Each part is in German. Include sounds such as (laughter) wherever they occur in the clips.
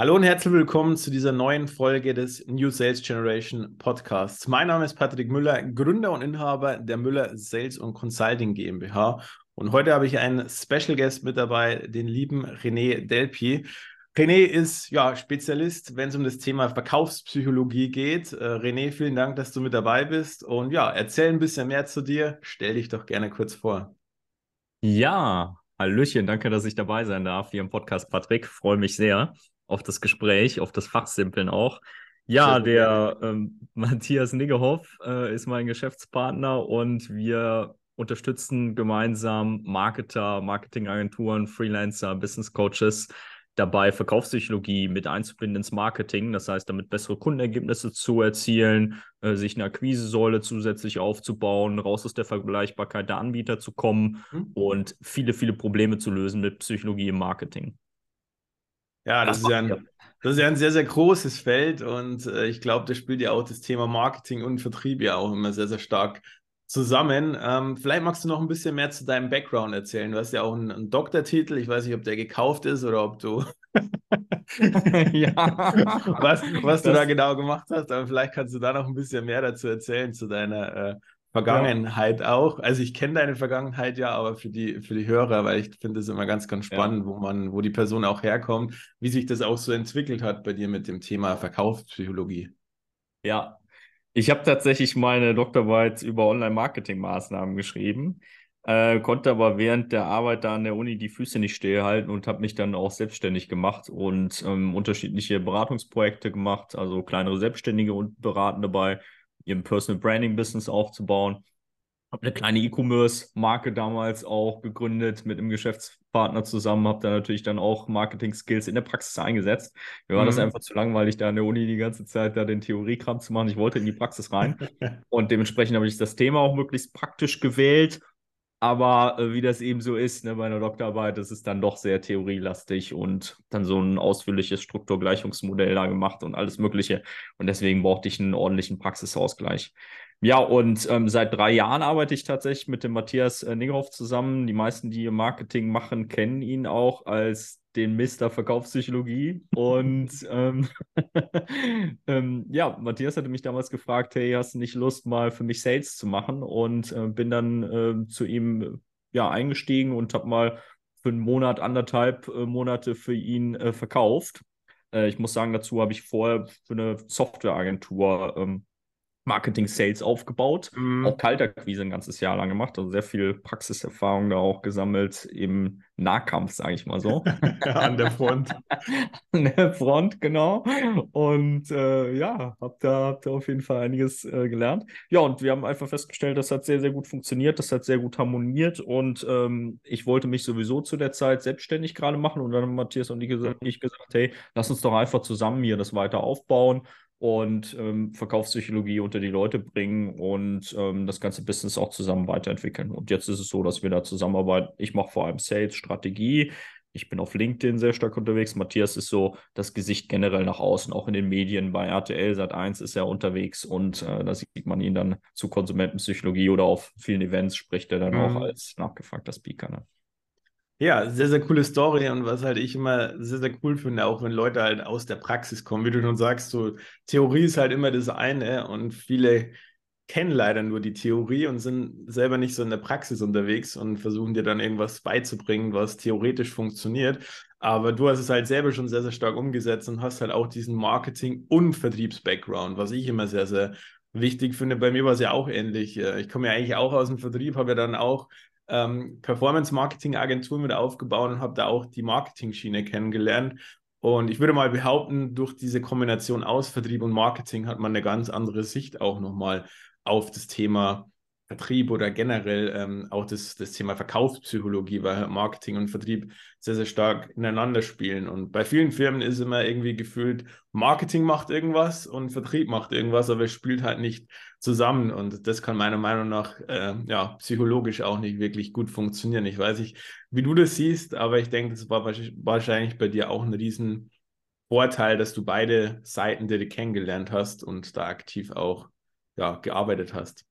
Hallo und herzlich willkommen zu dieser neuen Folge des New Sales Generation Podcasts. Mein Name ist Patrick Müller, Gründer und Inhaber der Müller Sales und Consulting GmbH. Und heute habe ich einen Special Guest mit dabei, den lieben René Delpi. René ist ja Spezialist, wenn es um das Thema Verkaufspsychologie geht. Äh, René, vielen Dank, dass du mit dabei bist. Und ja, erzähl ein bisschen mehr zu dir. Stell dich doch gerne kurz vor. Ja, Hallöchen, danke, dass ich dabei sein darf hier im Podcast, Patrick. Freue mich sehr auf das Gespräch, auf das Fachsimpeln auch. Ja, der ähm, (laughs) Matthias Niggehoff äh, ist mein Geschäftspartner und wir unterstützen gemeinsam Marketer, Marketingagenturen, Freelancer, Business Coaches dabei, Verkaufspsychologie mit einzubinden ins Marketing. Das heißt, damit bessere Kundenergebnisse zu erzielen, äh, sich eine Akquisesäule zusätzlich aufzubauen, raus aus der Vergleichbarkeit der Anbieter zu kommen mhm. und viele, viele Probleme zu lösen mit Psychologie im Marketing. Ja, das, ist ja, ein, das ist ja ein sehr, sehr großes Feld und äh, ich glaube, da spielt ja auch das Thema Marketing und Vertrieb ja auch immer sehr, sehr stark zusammen. Ähm, vielleicht magst du noch ein bisschen mehr zu deinem Background erzählen. Du hast ja auch einen, einen Doktortitel. Ich weiß nicht, ob der gekauft ist oder ob du (laughs) ja. (laughs) was, was du da genau gemacht hast, aber vielleicht kannst du da noch ein bisschen mehr dazu erzählen zu deiner äh, Vergangenheit ja. auch. Also ich kenne deine Vergangenheit ja, aber für die, für die Hörer, weil ich finde es immer ganz, ganz spannend, ja. wo man, wo die Person auch herkommt, wie sich das auch so entwickelt hat bei dir mit dem Thema Verkaufspsychologie. Ja, ich habe tatsächlich meine Doktorarbeit über Online-Marketing-Maßnahmen geschrieben, äh, konnte aber während der Arbeit da an der Uni die Füße nicht stillhalten und habe mich dann auch selbstständig gemacht und ähm, unterschiedliche Beratungsprojekte gemacht, also kleinere Selbstständige und beraten dabei ihrem Personal Branding Business aufzubauen. Habe eine kleine E-Commerce-Marke damals auch gegründet mit einem Geschäftspartner zusammen. Habe da natürlich dann auch Marketing-Skills in der Praxis eingesetzt. Mir war mhm. das einfach zu langweilig, da an der Uni die ganze Zeit da den Theoriekram zu machen. Ich wollte in die Praxis rein. (laughs) und dementsprechend habe ich das Thema auch möglichst praktisch gewählt aber äh, wie das eben so ist, ne, bei einer Doktorarbeit, das ist dann doch sehr theorielastig und dann so ein ausführliches Strukturgleichungsmodell da gemacht und alles Mögliche. Und deswegen brauchte ich einen ordentlichen Praxisausgleich. Ja, und ähm, seit drei Jahren arbeite ich tatsächlich mit dem Matthias äh, Niggerhoff zusammen. Die meisten, die Marketing machen, kennen ihn auch als den Mister Verkaufspsychologie. Und (laughs) ähm, (laughs) ähm, ja, Matthias hatte mich damals gefragt, hey, hast du nicht Lust, mal für mich Sales zu machen? Und äh, bin dann äh, zu ihm ja eingestiegen und habe mal für einen Monat, anderthalb äh, Monate für ihn äh, verkauft. Äh, ich muss sagen, dazu habe ich vorher für eine Softwareagentur ähm, Marketing Sales aufgebaut, mhm. auch Kaltakquise ein ganzes Jahr lang gemacht, also sehr viel Praxiserfahrung da auch gesammelt im Nahkampf, sage ich mal so. (laughs) (laughs) An der Front. An der Front, genau. Und äh, ja, habe da, hab da auf jeden Fall einiges äh, gelernt. Ja, und wir haben einfach festgestellt, das hat sehr, sehr gut funktioniert, das hat sehr gut harmoniert und ähm, ich wollte mich sowieso zu der Zeit selbstständig gerade machen und dann haben Matthias und ich gesagt, ich gesagt, hey, lass uns doch einfach zusammen hier das weiter aufbauen und ähm, Verkaufspsychologie unter die Leute bringen und ähm, das ganze Business auch zusammen weiterentwickeln. Und jetzt ist es so, dass wir da zusammenarbeiten. Ich mache vor allem Sales, Strategie. Ich bin auf LinkedIn sehr stark unterwegs. Matthias ist so das Gesicht generell nach außen, auch in den Medien. Bei RTL Sat 1 ist er unterwegs und äh, da sieht man ihn dann zu Konsumentenpsychologie oder auf vielen Events spricht er dann mhm. auch als nachgefragter Speaker. Ne? Ja, sehr, sehr coole Story und was halt ich immer sehr, sehr cool finde, auch wenn Leute halt aus der Praxis kommen, wie du schon sagst, so Theorie ist halt immer das eine und viele kennen leider nur die Theorie und sind selber nicht so in der Praxis unterwegs und versuchen dir dann irgendwas beizubringen, was theoretisch funktioniert. Aber du hast es halt selber schon sehr, sehr stark umgesetzt und hast halt auch diesen Marketing- und Vertriebs-Background, was ich immer sehr, sehr wichtig finde. Bei mir war es ja auch ähnlich. Ich komme ja eigentlich auch aus dem Vertrieb, habe ja dann auch ähm, Performance-Marketing-Agentur mit aufgebaut und habe da auch die Marketing-Schiene kennengelernt. Und ich würde mal behaupten, durch diese Kombination aus Vertrieb und Marketing hat man eine ganz andere Sicht auch nochmal auf das Thema Vertrieb oder generell ähm, auch das, das Thema Verkaufspsychologie, weil Marketing und Vertrieb sehr, sehr stark ineinander spielen. Und bei vielen Firmen ist immer irgendwie gefühlt, Marketing macht irgendwas und Vertrieb macht irgendwas, aber es spielt halt nicht zusammen. Und das kann meiner Meinung nach äh, ja, psychologisch auch nicht wirklich gut funktionieren. Ich weiß nicht, wie du das siehst, aber ich denke, das war wahrscheinlich bei dir auch ein riesen Vorteil, dass du beide Seiten dir kennengelernt hast und da aktiv auch ja, gearbeitet hast.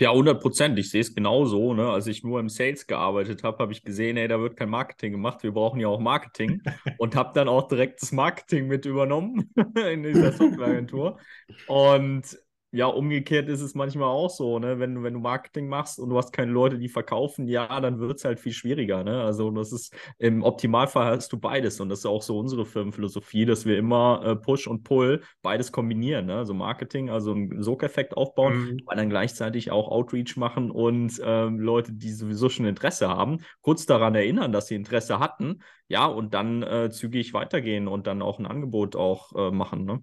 Ja, 100 Prozent. Ich sehe es genauso. Ne? Als ich nur im Sales gearbeitet habe, habe ich gesehen, ey, da wird kein Marketing gemacht. Wir brauchen ja auch Marketing. (laughs) Und habe dann auch direkt das Marketing mit übernommen (laughs) in dieser Softwareagentur. Und ja, umgekehrt ist es manchmal auch so, ne? Wenn, wenn du Marketing machst und du hast keine Leute, die verkaufen, ja, dann wird es halt viel schwieriger, ne? Also das ist im Optimalfall hast du beides und das ist auch so unsere Firmenphilosophie, dass wir immer äh, Push und Pull beides kombinieren, ne? Also Marketing, also einen Sog-Effekt aufbauen, mhm. aber dann gleichzeitig auch Outreach machen und ähm, Leute, die sowieso schon Interesse haben, kurz daran erinnern, dass sie Interesse hatten, ja, und dann äh, zügig weitergehen und dann auch ein Angebot auch äh, machen, ne?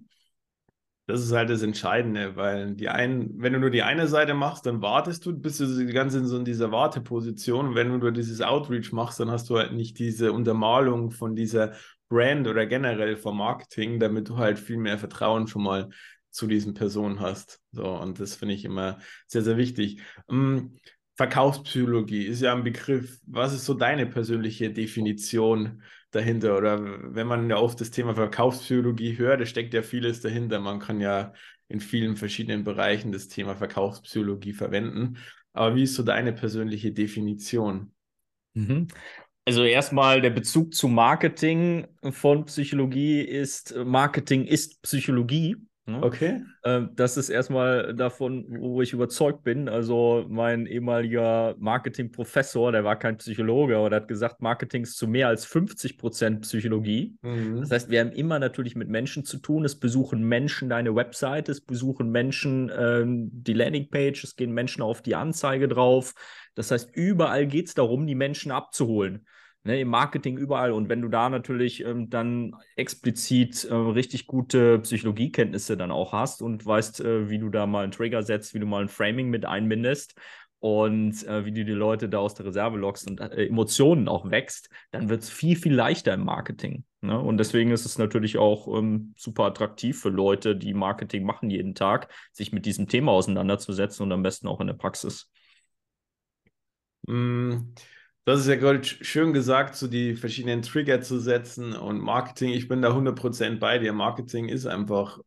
Das ist halt das Entscheidende, weil die einen, wenn du nur die eine Seite machst, dann wartest du, bist du die ganze in so in dieser Warteposition. Und wenn du nur dieses Outreach machst, dann hast du halt nicht diese Untermalung von dieser Brand oder generell vom Marketing, damit du halt viel mehr Vertrauen schon mal zu diesen Personen hast. So, und das finde ich immer sehr, sehr wichtig. Um, Verkaufspsychologie ist ja ein Begriff. Was ist so deine persönliche Definition dahinter? Oder wenn man ja oft das Thema Verkaufspsychologie hört, da steckt ja vieles dahinter. Man kann ja in vielen verschiedenen Bereichen das Thema Verkaufspsychologie verwenden. Aber wie ist so deine persönliche Definition? Mhm. Also erstmal der Bezug zu Marketing von Psychologie ist, Marketing ist Psychologie. Ne? Okay. Ähm, das ist erstmal davon, wo ich überzeugt bin. Also mein ehemaliger Marketingprofessor, der war kein Psychologe, aber der hat gesagt, Marketing ist zu mehr als 50 Prozent Psychologie. Mhm. Das heißt, wir haben immer natürlich mit Menschen zu tun. Es besuchen Menschen deine Website, es besuchen Menschen ähm, die Landingpage, es gehen Menschen auf die Anzeige drauf. Das heißt, überall geht es darum, die Menschen abzuholen ne, im Marketing überall. Und wenn du da natürlich ähm, dann explizit äh, richtig gute Psychologiekenntnisse dann auch hast und weißt, äh, wie du da mal einen Trigger setzt, wie du mal ein Framing mit einbindest und äh, wie du die Leute da aus der Reserve lockst und äh, Emotionen auch wächst, dann wird es viel, viel leichter im Marketing. Ne? Und deswegen ist es natürlich auch ähm, super attraktiv für Leute, die Marketing machen jeden Tag, sich mit diesem Thema auseinanderzusetzen und am besten auch in der Praxis. Mm. Das ist ja gerade schön gesagt, so die verschiedenen Trigger zu setzen und Marketing. Ich bin da 100% bei dir. Marketing ist einfach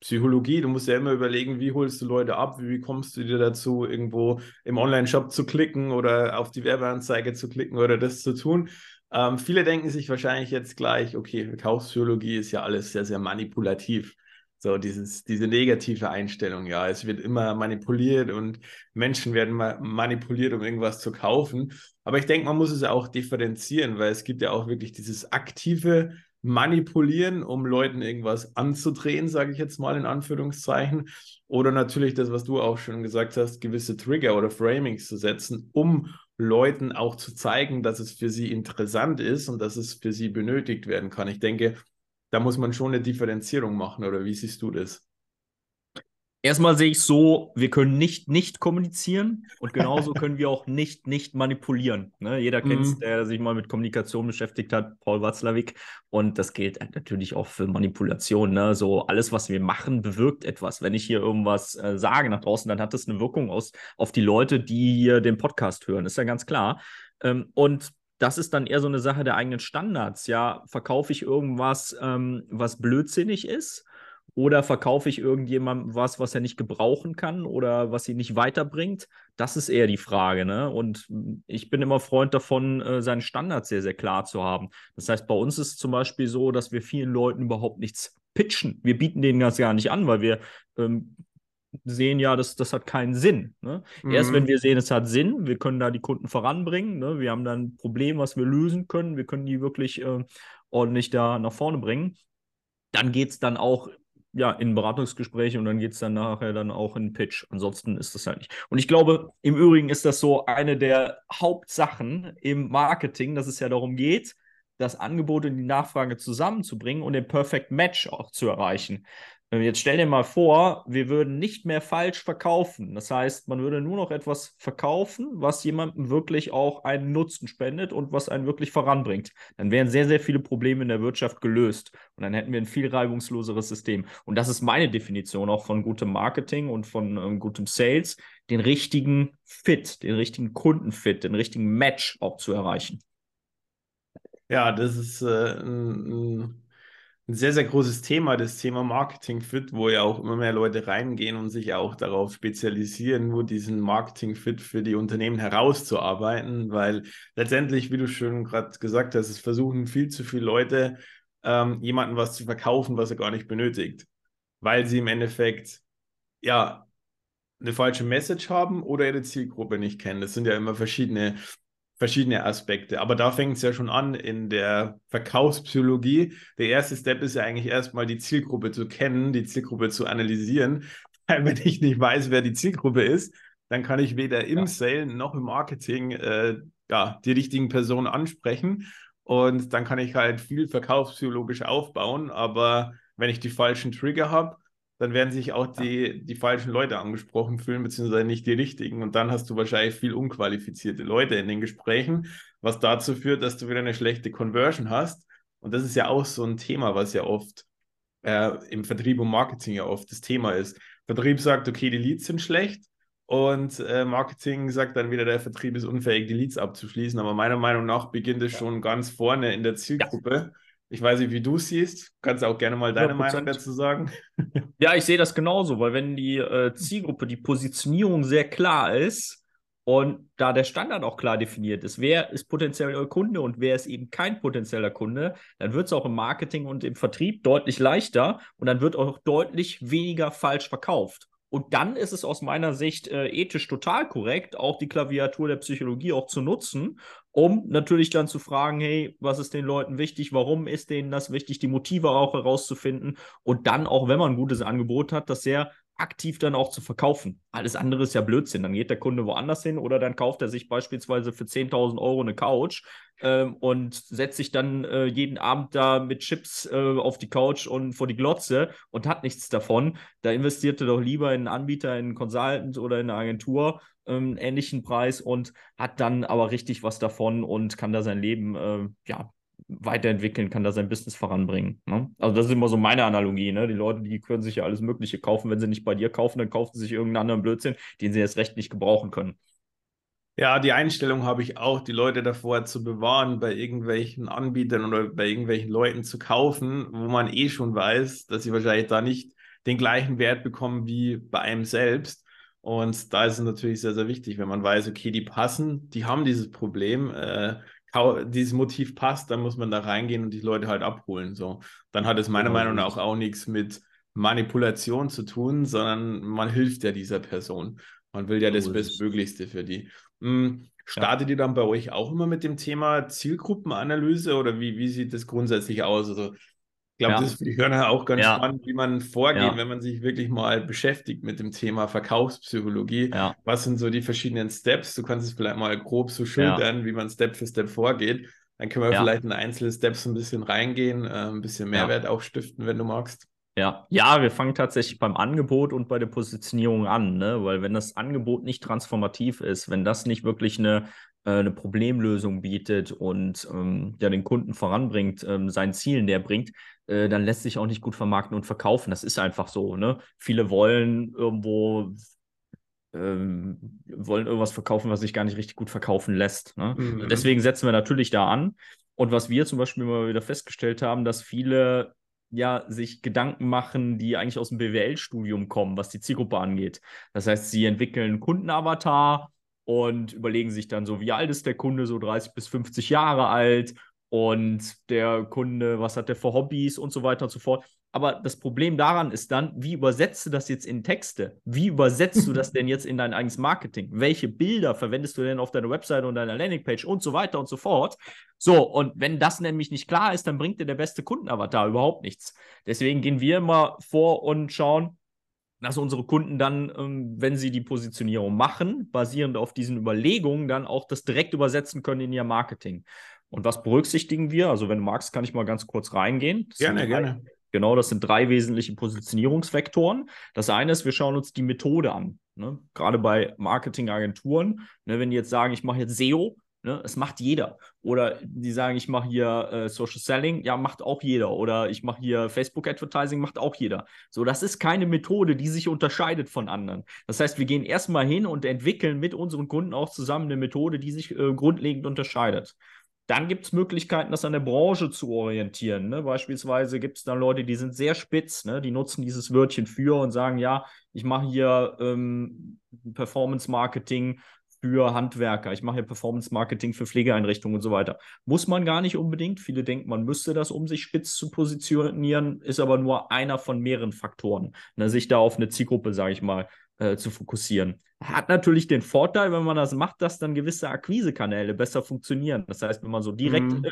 Psychologie. Du musst ja immer überlegen, wie holst du Leute ab, wie kommst du dir dazu, irgendwo im Online-Shop zu klicken oder auf die Werbeanzeige zu klicken oder das zu tun. Ähm, viele denken sich wahrscheinlich jetzt gleich, okay, Verkaufspsychologie ist ja alles sehr, sehr manipulativ. So dieses, diese negative Einstellung, ja, es wird immer manipuliert und Menschen werden ma manipuliert, um irgendwas zu kaufen. Aber ich denke, man muss es auch differenzieren, weil es gibt ja auch wirklich dieses aktive Manipulieren, um Leuten irgendwas anzudrehen, sage ich jetzt mal in Anführungszeichen. Oder natürlich das, was du auch schon gesagt hast, gewisse Trigger oder Framings zu setzen, um Leuten auch zu zeigen, dass es für sie interessant ist und dass es für sie benötigt werden kann. Ich denke, da muss man schon eine Differenzierung machen, oder wie siehst du das? Erstmal sehe ich so, wir können nicht nicht kommunizieren und genauso können wir auch nicht nicht manipulieren. Ne? Jeder kennt es, mm. der sich mal mit Kommunikation beschäftigt hat, Paul Watzlawick. Und das gilt natürlich auch für Manipulation. Ne? So alles, was wir machen, bewirkt etwas. Wenn ich hier irgendwas äh, sage nach draußen, dann hat das eine Wirkung aus, auf die Leute, die hier den Podcast hören. Ist ja ganz klar. Ähm, und das ist dann eher so eine Sache der eigenen Standards. Ja, verkaufe ich irgendwas, ähm, was blödsinnig ist? Oder verkaufe ich irgendjemandem was, was er nicht gebrauchen kann oder was ihn nicht weiterbringt? Das ist eher die Frage. Ne? Und ich bin immer Freund davon, äh, seinen Standards sehr, sehr klar zu haben. Das heißt, bei uns ist es zum Beispiel so, dass wir vielen Leuten überhaupt nichts pitchen. Wir bieten denen das gar nicht an, weil wir ähm, sehen ja, das, das hat keinen Sinn. Ne? Mhm. Erst wenn wir sehen, es hat Sinn, wir können da die Kunden voranbringen, ne? wir haben dann ein Problem, was wir lösen können, wir können die wirklich äh, ordentlich da nach vorne bringen, dann geht es dann auch ja, in Beratungsgespräche und dann geht es dann nachher dann auch in Pitch. Ansonsten ist das halt nicht. Und ich glaube, im Übrigen ist das so eine der Hauptsachen im Marketing, dass es ja darum geht, das Angebot und die Nachfrage zusammenzubringen und den Perfect Match auch zu erreichen. Jetzt stell dir mal vor, wir würden nicht mehr falsch verkaufen. Das heißt, man würde nur noch etwas verkaufen, was jemandem wirklich auch einen Nutzen spendet und was einen wirklich voranbringt. Dann wären sehr, sehr viele Probleme in der Wirtschaft gelöst und dann hätten wir ein viel reibungsloseres System. Und das ist meine Definition auch von gutem Marketing und von ähm, gutem Sales, den richtigen Fit, den richtigen Kundenfit, den richtigen Match auch zu erreichen. Ja, das ist äh, ein, ein sehr, sehr großes Thema, das Thema Marketing Fit, wo ja auch immer mehr Leute reingehen und sich auch darauf spezialisieren, nur diesen Marketing Fit für die Unternehmen herauszuarbeiten, weil letztendlich, wie du schon gerade gesagt hast, es versuchen viel zu viele Leute, ähm, jemandem was zu verkaufen, was er gar nicht benötigt, weil sie im Endeffekt ja eine falsche Message haben oder ihre Zielgruppe nicht kennen. Das sind ja immer verschiedene verschiedene Aspekte. Aber da fängt es ja schon an in der Verkaufspsychologie. Der erste Step ist ja eigentlich erstmal die Zielgruppe zu kennen, die Zielgruppe zu analysieren. (laughs) Weil wenn ich nicht weiß, wer die Zielgruppe ist, dann kann ich weder im ja. Sale noch im Marketing äh, ja, die richtigen Personen ansprechen. Und dann kann ich halt viel verkaufspsychologisch aufbauen. Aber wenn ich die falschen Trigger habe, dann werden sich auch die, die falschen Leute angesprochen fühlen, beziehungsweise nicht die richtigen. Und dann hast du wahrscheinlich viel unqualifizierte Leute in den Gesprächen, was dazu führt, dass du wieder eine schlechte Conversion hast. Und das ist ja auch so ein Thema, was ja oft äh, im Vertrieb und Marketing ja oft das Thema ist. Vertrieb sagt, okay, die Leads sind schlecht. Und äh, Marketing sagt dann wieder, der Vertrieb ist unfähig, die Leads abzuschließen. Aber meiner Meinung nach beginnt es schon ganz vorne in der Zielgruppe. Ja ich weiß nicht, wie du es siehst. Kannst auch gerne mal deine 100%. Meinung dazu sagen. (laughs) Ja, ich sehe das genauso, weil wenn die äh, Zielgruppe, die Positionierung sehr klar ist und da der Standard auch klar definiert ist, wer ist potenzieller Kunde und wer ist eben kein potenzieller Kunde, dann wird es auch im Marketing und im Vertrieb deutlich leichter und dann wird auch deutlich weniger falsch verkauft. Und dann ist es aus meiner Sicht äh, ethisch total korrekt, auch die Klaviatur der Psychologie auch zu nutzen, um natürlich dann zu fragen, hey, was ist den Leuten wichtig, warum ist denen das wichtig, die Motive auch herauszufinden. Und dann auch, wenn man ein gutes Angebot hat, das sehr aktiv dann auch zu verkaufen. Alles andere ist ja Blödsinn. Dann geht der Kunde woanders hin oder dann kauft er sich beispielsweise für 10.000 Euro eine Couch ähm, und setzt sich dann äh, jeden Abend da mit Chips äh, auf die Couch und vor die Glotze und hat nichts davon. Da investiert er doch lieber in einen Anbieter, in einen Consultant oder in eine Agentur ähm, ähnlichen Preis und hat dann aber richtig was davon und kann da sein Leben äh, ja, weiterentwickeln, kann da sein Business voranbringen. Ne? Also das ist immer so meine Analogie. Ne? Die Leute, die können sich ja alles Mögliche kaufen. Wenn sie nicht bei dir kaufen, dann kaufen sie sich irgendeinen anderen Blödsinn, den sie jetzt recht nicht gebrauchen können. Ja, die Einstellung habe ich auch, die Leute davor zu bewahren, bei irgendwelchen Anbietern oder bei irgendwelchen Leuten zu kaufen, wo man eh schon weiß, dass sie wahrscheinlich da nicht den gleichen Wert bekommen wie bei einem selbst. Und da ist es natürlich sehr, sehr wichtig, wenn man weiß, okay, die passen, die haben dieses Problem, äh, dieses Motiv passt, dann muss man da reingehen und die Leute halt abholen. So. Dann hat es meiner genau. Meinung nach auch nichts mit Manipulation zu tun, sondern man hilft ja dieser Person. Man will ja das Bestmöglichste für die. Hm, startet ja. ihr dann bei euch auch immer mit dem Thema Zielgruppenanalyse oder wie, wie sieht das grundsätzlich aus? Also, ich glaube, ja. das ist für die Hörer auch ganz ja. spannend, wie man vorgeht, wenn man sich wirklich mal beschäftigt mit dem Thema Verkaufspsychologie. Was sind so die verschiedenen Steps? Du kannst es vielleicht mal grob so schildern, wie man Step für Step vorgeht. Dann können wir vielleicht in einzelne Steps ein bisschen reingehen, äh, ein bisschen Mehrwert auch stiften, wenn du magst. Ja, ja, wir fangen tatsächlich beim Angebot und bei der Positionierung an, ne? weil wenn das Angebot nicht transformativ ist, wenn das nicht wirklich eine, äh, eine Problemlösung bietet und ähm, ja den Kunden voranbringt, ähm, seinen Zielen näher bringt, äh, dann lässt sich auch nicht gut vermarkten und verkaufen. Das ist einfach so. Ne? Viele wollen irgendwo ähm, wollen irgendwas verkaufen, was sich gar nicht richtig gut verkaufen lässt. Ne? Mhm. Deswegen setzen wir natürlich da an. Und was wir zum Beispiel immer wieder festgestellt haben, dass viele ja sich Gedanken machen, die eigentlich aus dem BWL-Studium kommen, was die Zielgruppe angeht. Das heißt, sie entwickeln einen Kundenavatar und überlegen sich dann so, wie alt ist der Kunde, so 30 bis 50 Jahre alt und der Kunde, was hat der für Hobbys und so weiter und so fort. Aber das Problem daran ist dann, wie übersetzt du das jetzt in Texte? Wie übersetzt du das (laughs) denn jetzt in dein eigenes Marketing? Welche Bilder verwendest du denn auf deiner Website und deiner Landingpage und so weiter und so fort? So, und wenn das nämlich nicht klar ist, dann bringt dir der beste Kundenavatar überhaupt nichts. Deswegen gehen wir immer vor und schauen, dass unsere Kunden dann, ähm, wenn sie die Positionierung machen, basierend auf diesen Überlegungen, dann auch das direkt übersetzen können in ihr Marketing. Und was berücksichtigen wir? Also, wenn du magst, kann ich mal ganz kurz reingehen. Das gerne, gerne. Genau, das sind drei wesentliche Positionierungsvektoren. Das eine ist, wir schauen uns die Methode an. Ne? Gerade bei Marketingagenturen, ne, wenn die jetzt sagen, ich mache jetzt SEO, ne, das macht jeder. Oder die sagen, ich mache hier äh, Social Selling, ja, macht auch jeder. Oder ich mache hier Facebook Advertising, macht auch jeder. So, das ist keine Methode, die sich unterscheidet von anderen. Das heißt, wir gehen erstmal hin und entwickeln mit unseren Kunden auch zusammen eine Methode, die sich äh, grundlegend unterscheidet. Dann gibt es Möglichkeiten, das an der Branche zu orientieren. Ne? Beispielsweise gibt es dann Leute, die sind sehr spitz, ne? die nutzen dieses Wörtchen für und sagen, ja, ich mache hier ähm, Performance Marketing für Handwerker, ich mache hier Performance Marketing für Pflegeeinrichtungen und so weiter. Muss man gar nicht unbedingt. Viele denken, man müsste das, um sich spitz zu positionieren, ist aber nur einer von mehreren Faktoren, ne? sich da auf eine Zielgruppe, sage ich mal, äh, zu fokussieren. Hat natürlich den Vorteil, wenn man das macht, dass dann gewisse Akquisekanäle besser funktionieren. Das heißt, wenn man so direkt, mhm.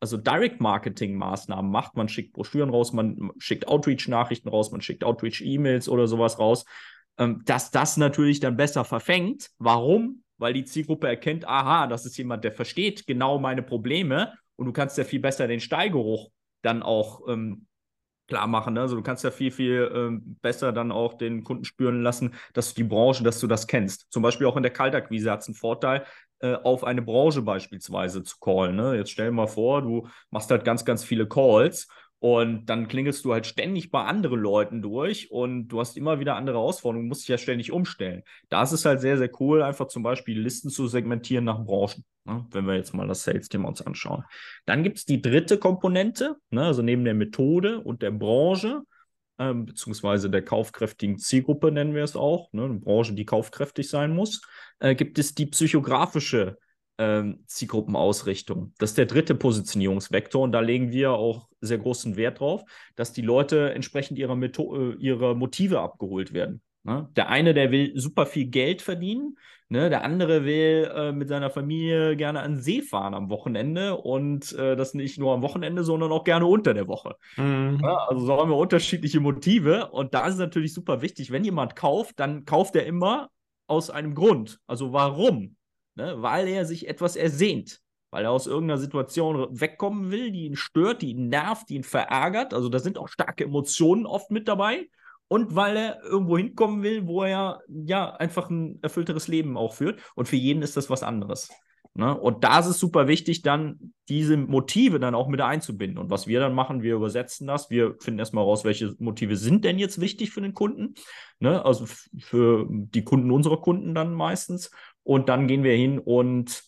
also Direct-Marketing-Maßnahmen macht, man schickt Broschüren raus, man schickt Outreach-Nachrichten raus, man schickt Outreach-E-Mails oder sowas raus, ähm, dass das natürlich dann besser verfängt. Warum? Weil die Zielgruppe erkennt, aha, das ist jemand, der versteht genau meine Probleme und du kannst ja viel besser den Steigeruch dann auch ähm, klar machen. Ne? Also du kannst ja viel, viel ähm, besser dann auch den Kunden spüren lassen, dass die Branche, dass du das kennst. Zum Beispiel auch in der Kaltakquise hat es einen Vorteil, äh, auf eine Branche beispielsweise zu callen. Ne? Jetzt stell dir mal vor, du machst halt ganz, ganz viele Calls und dann klingelst du halt ständig bei anderen Leuten durch und du hast immer wieder andere Herausforderungen, musst dich ja ständig umstellen. Da ist es halt sehr, sehr cool, einfach zum Beispiel Listen zu segmentieren nach Branchen, ne? wenn wir jetzt mal das Sales-Thema uns anschauen. Dann gibt es die dritte Komponente, ne? also neben der Methode und der Branche, äh, beziehungsweise der kaufkräftigen Zielgruppe nennen wir es auch, ne? eine Branche, die kaufkräftig sein muss, äh, gibt es die psychografische ähm, Zielgruppenausrichtung. Das ist der dritte Positionierungsvektor und da legen wir auch sehr großen Wert drauf, dass die Leute entsprechend ihrer, Metho äh, ihrer Motive abgeholt werden. Ne? Der eine, der will super viel Geld verdienen, ne? der andere will äh, mit seiner Familie gerne an See fahren am Wochenende und äh, das nicht nur am Wochenende, sondern auch gerne unter der Woche. Mhm. Ja, also so haben wir unterschiedliche Motive und da ist es natürlich super wichtig, wenn jemand kauft, dann kauft er immer aus einem Grund. Also warum? Ne? weil er sich etwas ersehnt, weil er aus irgendeiner Situation wegkommen will, die ihn stört, die ihn nervt, die ihn verärgert. Also da sind auch starke Emotionen oft mit dabei. Und weil er irgendwo hinkommen will, wo er ja einfach ein erfüllteres Leben auch führt. Und für jeden ist das was anderes. Ne? Und da ist es super wichtig, dann diese Motive dann auch mit einzubinden. Und was wir dann machen, wir übersetzen das. Wir finden erstmal raus, welche Motive sind denn jetzt wichtig für den Kunden. Ne? Also für die Kunden unserer Kunden dann meistens. Und dann gehen wir hin und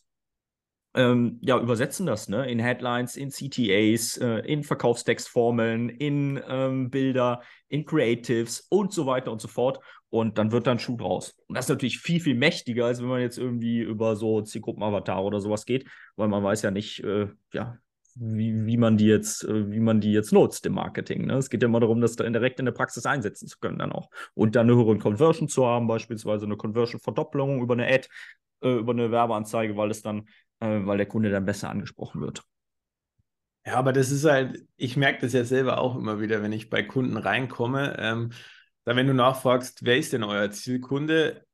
ähm, ja, übersetzen das ne? in Headlines, in CTAs, äh, in Verkaufstextformeln, in ähm, Bilder, in Creatives und so weiter und so fort. Und dann wird dann Schuh draus. Und das ist natürlich viel, viel mächtiger, als wenn man jetzt irgendwie über so Zielgruppenavatar oder sowas geht, weil man weiß ja nicht, äh, ja, wie, wie man die jetzt, äh, wie man die jetzt nutzt im Marketing. Ne? Es geht ja immer darum, das direkt in der Praxis einsetzen zu können dann auch. Und dann eine höhere Conversion zu haben, beispielsweise eine Conversion-Verdoppelung über eine Ad, äh, über eine Werbeanzeige, weil es dann, äh, weil der Kunde dann besser angesprochen wird. Ja, aber das ist halt, ich merke das ja selber auch immer wieder, wenn ich bei Kunden reinkomme. Ähm, dann, wenn du nachfragst, wer ist denn euer Zielkunde,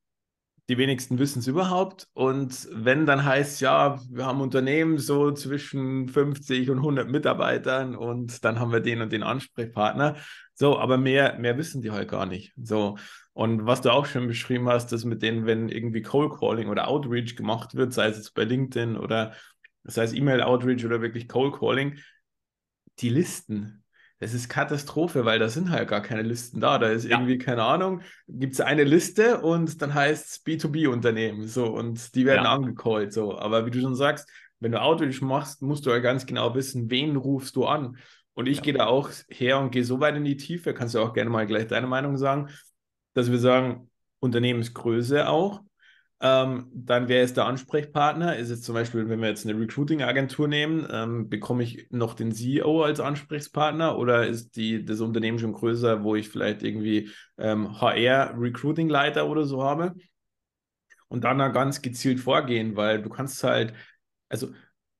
die wenigsten wissen es überhaupt. Und wenn dann heißt, ja, wir haben Unternehmen so zwischen 50 und 100 Mitarbeitern und dann haben wir den und den Ansprechpartner. So, aber mehr, mehr wissen die halt gar nicht. So. Und was du auch schon beschrieben hast, dass mit denen, wenn irgendwie Cold Calling oder Outreach gemacht wird, sei es jetzt bei LinkedIn oder sei es E-Mail Outreach oder wirklich Cold Calling, die Listen, das ist Katastrophe, weil da sind halt gar keine Listen da. Da ist ja. irgendwie, keine Ahnung, gibt es eine Liste und dann heißt es B2B-Unternehmen. So, und die werden ja. angecallt. So. Aber wie du schon sagst, wenn du Outreach machst, musst du ja ganz genau wissen, wen rufst du an. Und ich ja. gehe da auch her und gehe so weit in die Tiefe, kannst du auch gerne mal gleich deine Meinung sagen, dass wir sagen, Unternehmensgröße auch. Ähm, dann wäre es der Ansprechpartner. Ist es zum Beispiel, wenn wir jetzt eine Recruiting-Agentur nehmen, ähm, bekomme ich noch den CEO als Ansprechpartner oder ist die, das Unternehmen schon größer, wo ich vielleicht irgendwie ähm, HR-Recruiting-Leiter oder so habe? Und dann da ganz gezielt vorgehen, weil du kannst halt, also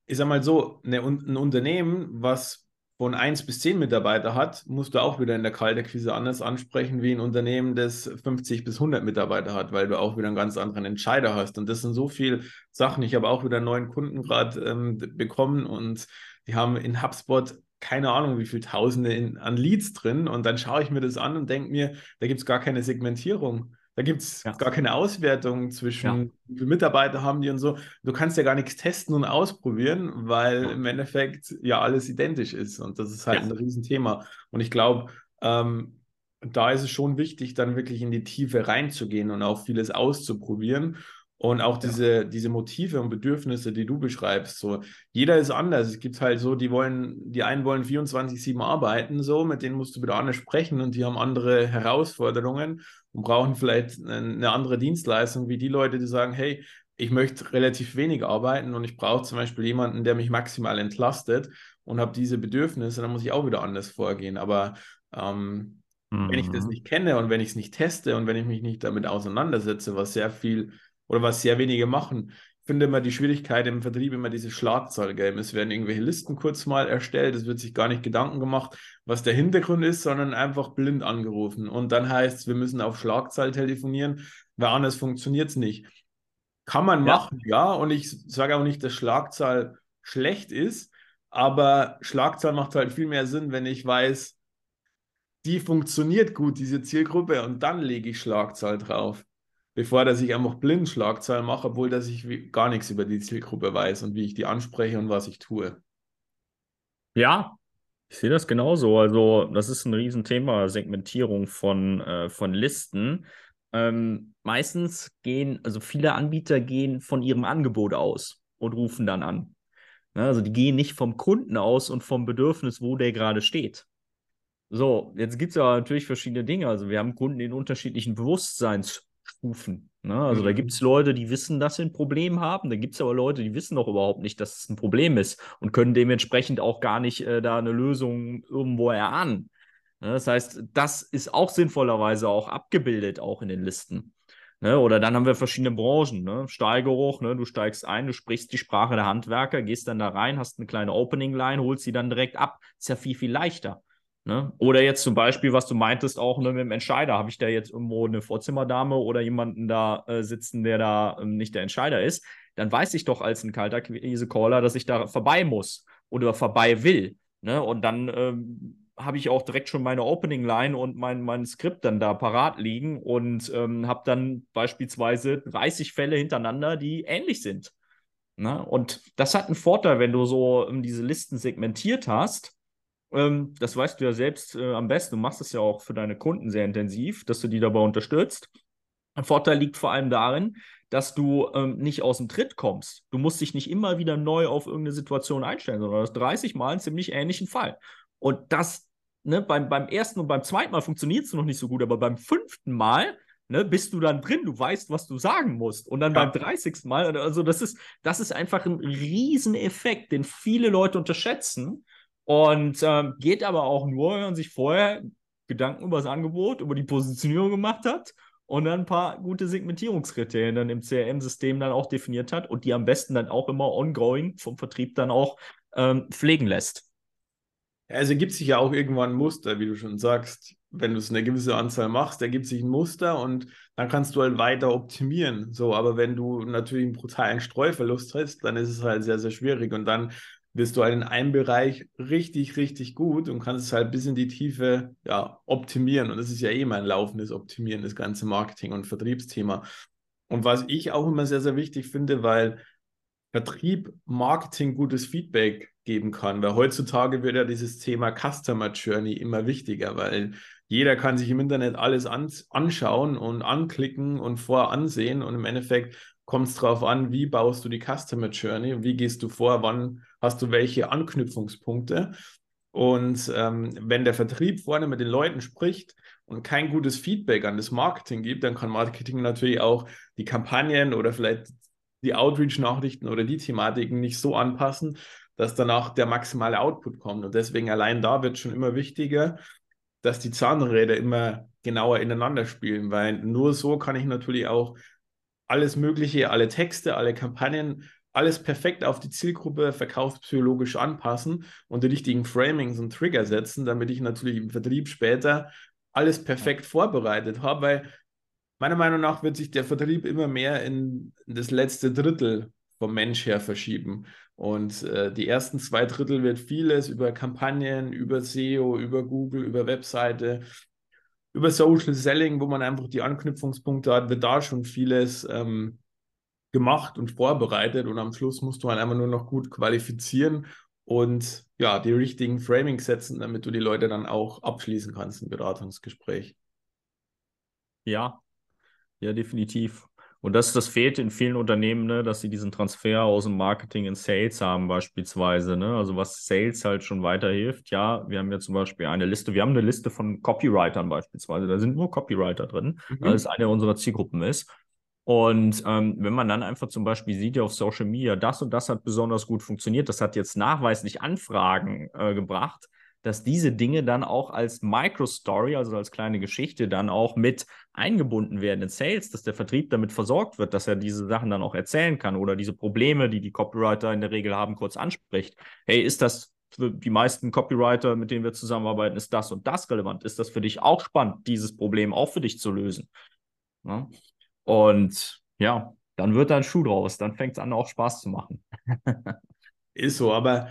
ich sag mal so, eine, ein Unternehmen, was von 1 bis 10 Mitarbeiter hat, musst du auch wieder in der Kaltakquise anders ansprechen wie ein Unternehmen, das 50 bis 100 Mitarbeiter hat, weil du auch wieder einen ganz anderen Entscheider hast. Und das sind so viele Sachen. Ich habe auch wieder einen neuen Kunden gerade ähm, bekommen und die haben in HubSpot keine Ahnung, wie viele Tausende in, an Leads drin. Und dann schaue ich mir das an und denke mir, da gibt es gar keine Segmentierung. Da gibt es ja. gar keine Auswertung zwischen, ja. wie viele Mitarbeiter haben die und so. Du kannst ja gar nichts testen und ausprobieren, weil im Endeffekt ja alles identisch ist. Und das ist halt ein Riesenthema. Und ich glaube, ähm, da ist es schon wichtig, dann wirklich in die Tiefe reinzugehen und auch vieles auszuprobieren. Und auch diese, ja. diese Motive und Bedürfnisse, die du beschreibst, so jeder ist anders. Es gibt halt so, die wollen, die einen wollen 24-7 arbeiten, so, mit denen musst du wieder anders sprechen und die haben andere Herausforderungen und brauchen vielleicht eine andere Dienstleistung, wie die Leute, die sagen, hey, ich möchte relativ wenig arbeiten und ich brauche zum Beispiel jemanden, der mich maximal entlastet und habe diese Bedürfnisse, dann muss ich auch wieder anders vorgehen. Aber ähm, mhm. wenn ich das mhm. nicht kenne und wenn ich es nicht teste und wenn ich mich nicht damit auseinandersetze, was sehr viel oder was sehr wenige machen, finde immer die Schwierigkeit im Vertrieb immer diese Schlagzahl-Game. Es werden irgendwelche Listen kurz mal erstellt, es wird sich gar nicht Gedanken gemacht, was der Hintergrund ist, sondern einfach blind angerufen. Und dann heißt es, wir müssen auf Schlagzahl telefonieren, weil anders funktioniert es nicht. Kann man ja. machen, ja. Und ich sage auch nicht, dass Schlagzahl schlecht ist, aber Schlagzahl macht halt viel mehr Sinn, wenn ich weiß, die funktioniert gut, diese Zielgruppe, und dann lege ich Schlagzahl drauf bevor dass ich einfach blind Schlagzeilen mache, obwohl dass ich gar nichts über die Zielgruppe weiß und wie ich die anspreche und was ich tue. Ja, ich sehe das genauso. Also, das ist ein Riesenthema, Segmentierung von, äh, von Listen. Ähm, meistens gehen, also viele Anbieter gehen von ihrem Angebot aus und rufen dann an. Ja, also die gehen nicht vom Kunden aus und vom Bedürfnis, wo der gerade steht. So, jetzt gibt es ja natürlich verschiedene Dinge. Also wir haben Kunden in unterschiedlichen Bewusstseins Stufen. Ne? Also mhm. da gibt es Leute, die wissen, dass sie ein Problem haben. Da gibt es aber Leute, die wissen doch überhaupt nicht, dass es ein Problem ist und können dementsprechend auch gar nicht äh, da eine Lösung irgendwo erahnen. Ne? Das heißt, das ist auch sinnvollerweise auch abgebildet, auch in den Listen. Ne? Oder dann haben wir verschiedene Branchen. Ne? Stahlgeruch, ne? du steigst ein, du sprichst die Sprache der Handwerker, gehst dann da rein, hast eine kleine Opening-Line, holst sie dann direkt ab. Ist ja viel, viel leichter. Ne? Oder jetzt zum Beispiel, was du meintest, auch ne, mit dem Entscheider. Habe ich da jetzt irgendwo eine Vorzimmerdame oder jemanden da äh, sitzen, der da ähm, nicht der Entscheider ist, dann weiß ich doch als ein kalter Quise-Caller, dass ich da vorbei muss oder vorbei will. Ne? Und dann ähm, habe ich auch direkt schon meine Opening-Line und mein, mein Skript dann da parat liegen und ähm, habe dann beispielsweise 30 Fälle hintereinander, die ähnlich sind. Ne? Und das hat einen Vorteil, wenn du so ähm, diese Listen segmentiert hast ähm, das weißt du ja selbst äh, am besten. Du machst es ja auch für deine Kunden sehr intensiv, dass du die dabei unterstützt. Ein Vorteil liegt vor allem darin, dass du ähm, nicht aus dem Tritt kommst. Du musst dich nicht immer wieder neu auf irgendeine Situation einstellen, sondern du hast 30 Mal einen ziemlich ähnlichen Fall. Und das, ne, beim, beim ersten und beim zweiten Mal funktioniert es noch nicht so gut, aber beim fünften Mal ne, bist du dann drin, du weißt, was du sagen musst. Und dann ja. beim 30. Mal, also das ist, das ist einfach ein Rieseneffekt, den viele Leute unterschätzen. Und ähm, geht aber auch nur, wenn man sich vorher Gedanken über das Angebot, über die Positionierung gemacht hat und dann ein paar gute Segmentierungskriterien dann im CRM-System dann auch definiert hat und die am besten dann auch immer ongoing vom Vertrieb dann auch ähm, pflegen lässt. Also ergibt sich ja auch irgendwann ein Muster, wie du schon sagst. Wenn du es eine gewisse Anzahl machst, ergibt sich ein Muster und dann kannst du halt weiter optimieren. So, aber wenn du natürlich einen brutalen Streuverlust hast, dann ist es halt sehr, sehr schwierig. Und dann wirst du halt in einem Bereich richtig, richtig gut und kannst es halt bis in die Tiefe ja, optimieren. Und das ist ja eh mein laufendes Optimieren, das ganze Marketing- und Vertriebsthema. Und was ich auch immer sehr, sehr wichtig finde, weil Vertrieb, Marketing gutes Feedback geben kann, weil heutzutage wird ja dieses Thema Customer Journey immer wichtiger, weil jeder kann sich im Internet alles an, anschauen und anklicken und voransehen und im Endeffekt kommt es darauf an, wie baust du die Customer Journey und wie gehst du vor, wann hast du welche Anknüpfungspunkte. Und ähm, wenn der Vertrieb vorne mit den Leuten spricht und kein gutes Feedback an das Marketing gibt, dann kann Marketing natürlich auch die Kampagnen oder vielleicht die Outreach-Nachrichten oder die Thematiken nicht so anpassen, dass danach der maximale Output kommt. Und deswegen allein da wird schon immer wichtiger, dass die Zahnräder immer genauer ineinander spielen, weil nur so kann ich natürlich auch alles Mögliche, alle Texte, alle Kampagnen, alles perfekt auf die Zielgruppe verkaufspsychologisch anpassen und die richtigen Framings und Trigger setzen, damit ich natürlich im Vertrieb später alles perfekt vorbereitet habe, weil meiner Meinung nach wird sich der Vertrieb immer mehr in das letzte Drittel vom Mensch her verschieben. Und äh, die ersten zwei Drittel wird vieles über Kampagnen, über SEO, über Google, über Webseite über Social Selling, wo man einfach die Anknüpfungspunkte hat, wird da schon vieles ähm, gemacht und vorbereitet und am Schluss musst du halt einfach nur noch gut qualifizieren und ja, die richtigen Framing setzen, damit du die Leute dann auch abschließen kannst im Beratungsgespräch. Ja, ja, definitiv. Und das, das fehlt in vielen Unternehmen, ne, dass sie diesen Transfer aus dem Marketing in Sales haben, beispielsweise. Ne? Also was Sales halt schon weiterhilft. Ja, wir haben ja zum Beispiel eine Liste, wir haben eine Liste von Copywritern beispielsweise. Da sind nur Copywriter drin, mhm. weil es eine unserer Zielgruppen ist. Und ähm, wenn man dann einfach zum Beispiel sieht ja auf Social Media, das und das hat besonders gut funktioniert, das hat jetzt nachweislich Anfragen äh, gebracht, dass diese Dinge dann auch als Microstory, also als kleine Geschichte, dann auch mit eingebunden werden in Sales, dass der Vertrieb damit versorgt wird, dass er diese Sachen dann auch erzählen kann oder diese Probleme, die die Copywriter in der Regel haben, kurz anspricht. Hey, ist das für die meisten Copywriter, mit denen wir zusammenarbeiten, ist das und das relevant? Ist das für dich auch spannend, dieses Problem auch für dich zu lösen? Ja? Und ja, dann wird da ein Schuh draus, dann fängt es an, auch Spaß zu machen. (laughs) ist so, aber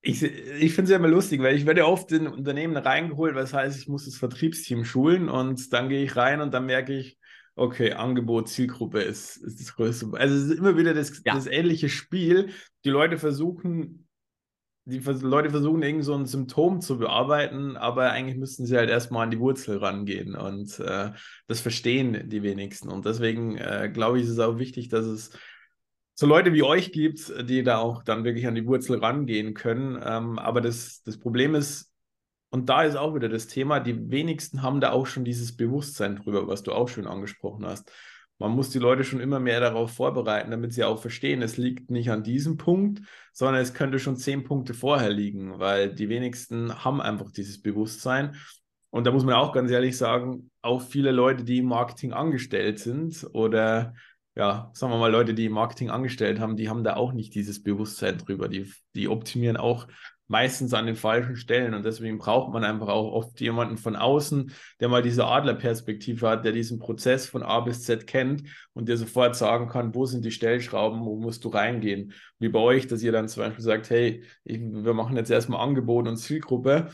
ich, ich finde es ja immer lustig, weil ich werde ja oft in Unternehmen reingeholt, was heißt, ich muss das Vertriebsteam schulen und dann gehe ich rein und dann merke ich, okay, Angebot, Zielgruppe ist, ist das größte. Also es ist immer wieder das, ja. das ähnliche Spiel. Die Leute versuchen, die Leute versuchen irgend so ein Symptom zu bearbeiten, aber eigentlich müssten sie halt erstmal an die Wurzel rangehen und äh, das verstehen die wenigsten. Und deswegen äh, glaube ich, ist es auch wichtig, dass es so Leute wie euch gibt, die da auch dann wirklich an die Wurzel rangehen können. Ähm, aber das, das Problem ist, und da ist auch wieder das Thema, die wenigsten haben da auch schon dieses Bewusstsein drüber, was du auch schon angesprochen hast. Man muss die Leute schon immer mehr darauf vorbereiten, damit sie auch verstehen, es liegt nicht an diesem Punkt, sondern es könnte schon zehn Punkte vorher liegen, weil die wenigsten haben einfach dieses Bewusstsein. Und da muss man auch ganz ehrlich sagen, auch viele Leute, die im Marketing angestellt sind oder ja, sagen wir mal, Leute, die Marketing angestellt haben, die haben da auch nicht dieses Bewusstsein drüber. Die, die optimieren auch meistens an den falschen Stellen und deswegen braucht man einfach auch oft jemanden von außen, der mal diese Adlerperspektive hat, der diesen Prozess von A bis Z kennt und der sofort sagen kann, wo sind die Stellschrauben, wo musst du reingehen. Wie bei euch, dass ihr dann zum Beispiel sagt, hey, ich, wir machen jetzt erstmal Angebot und Zielgruppe.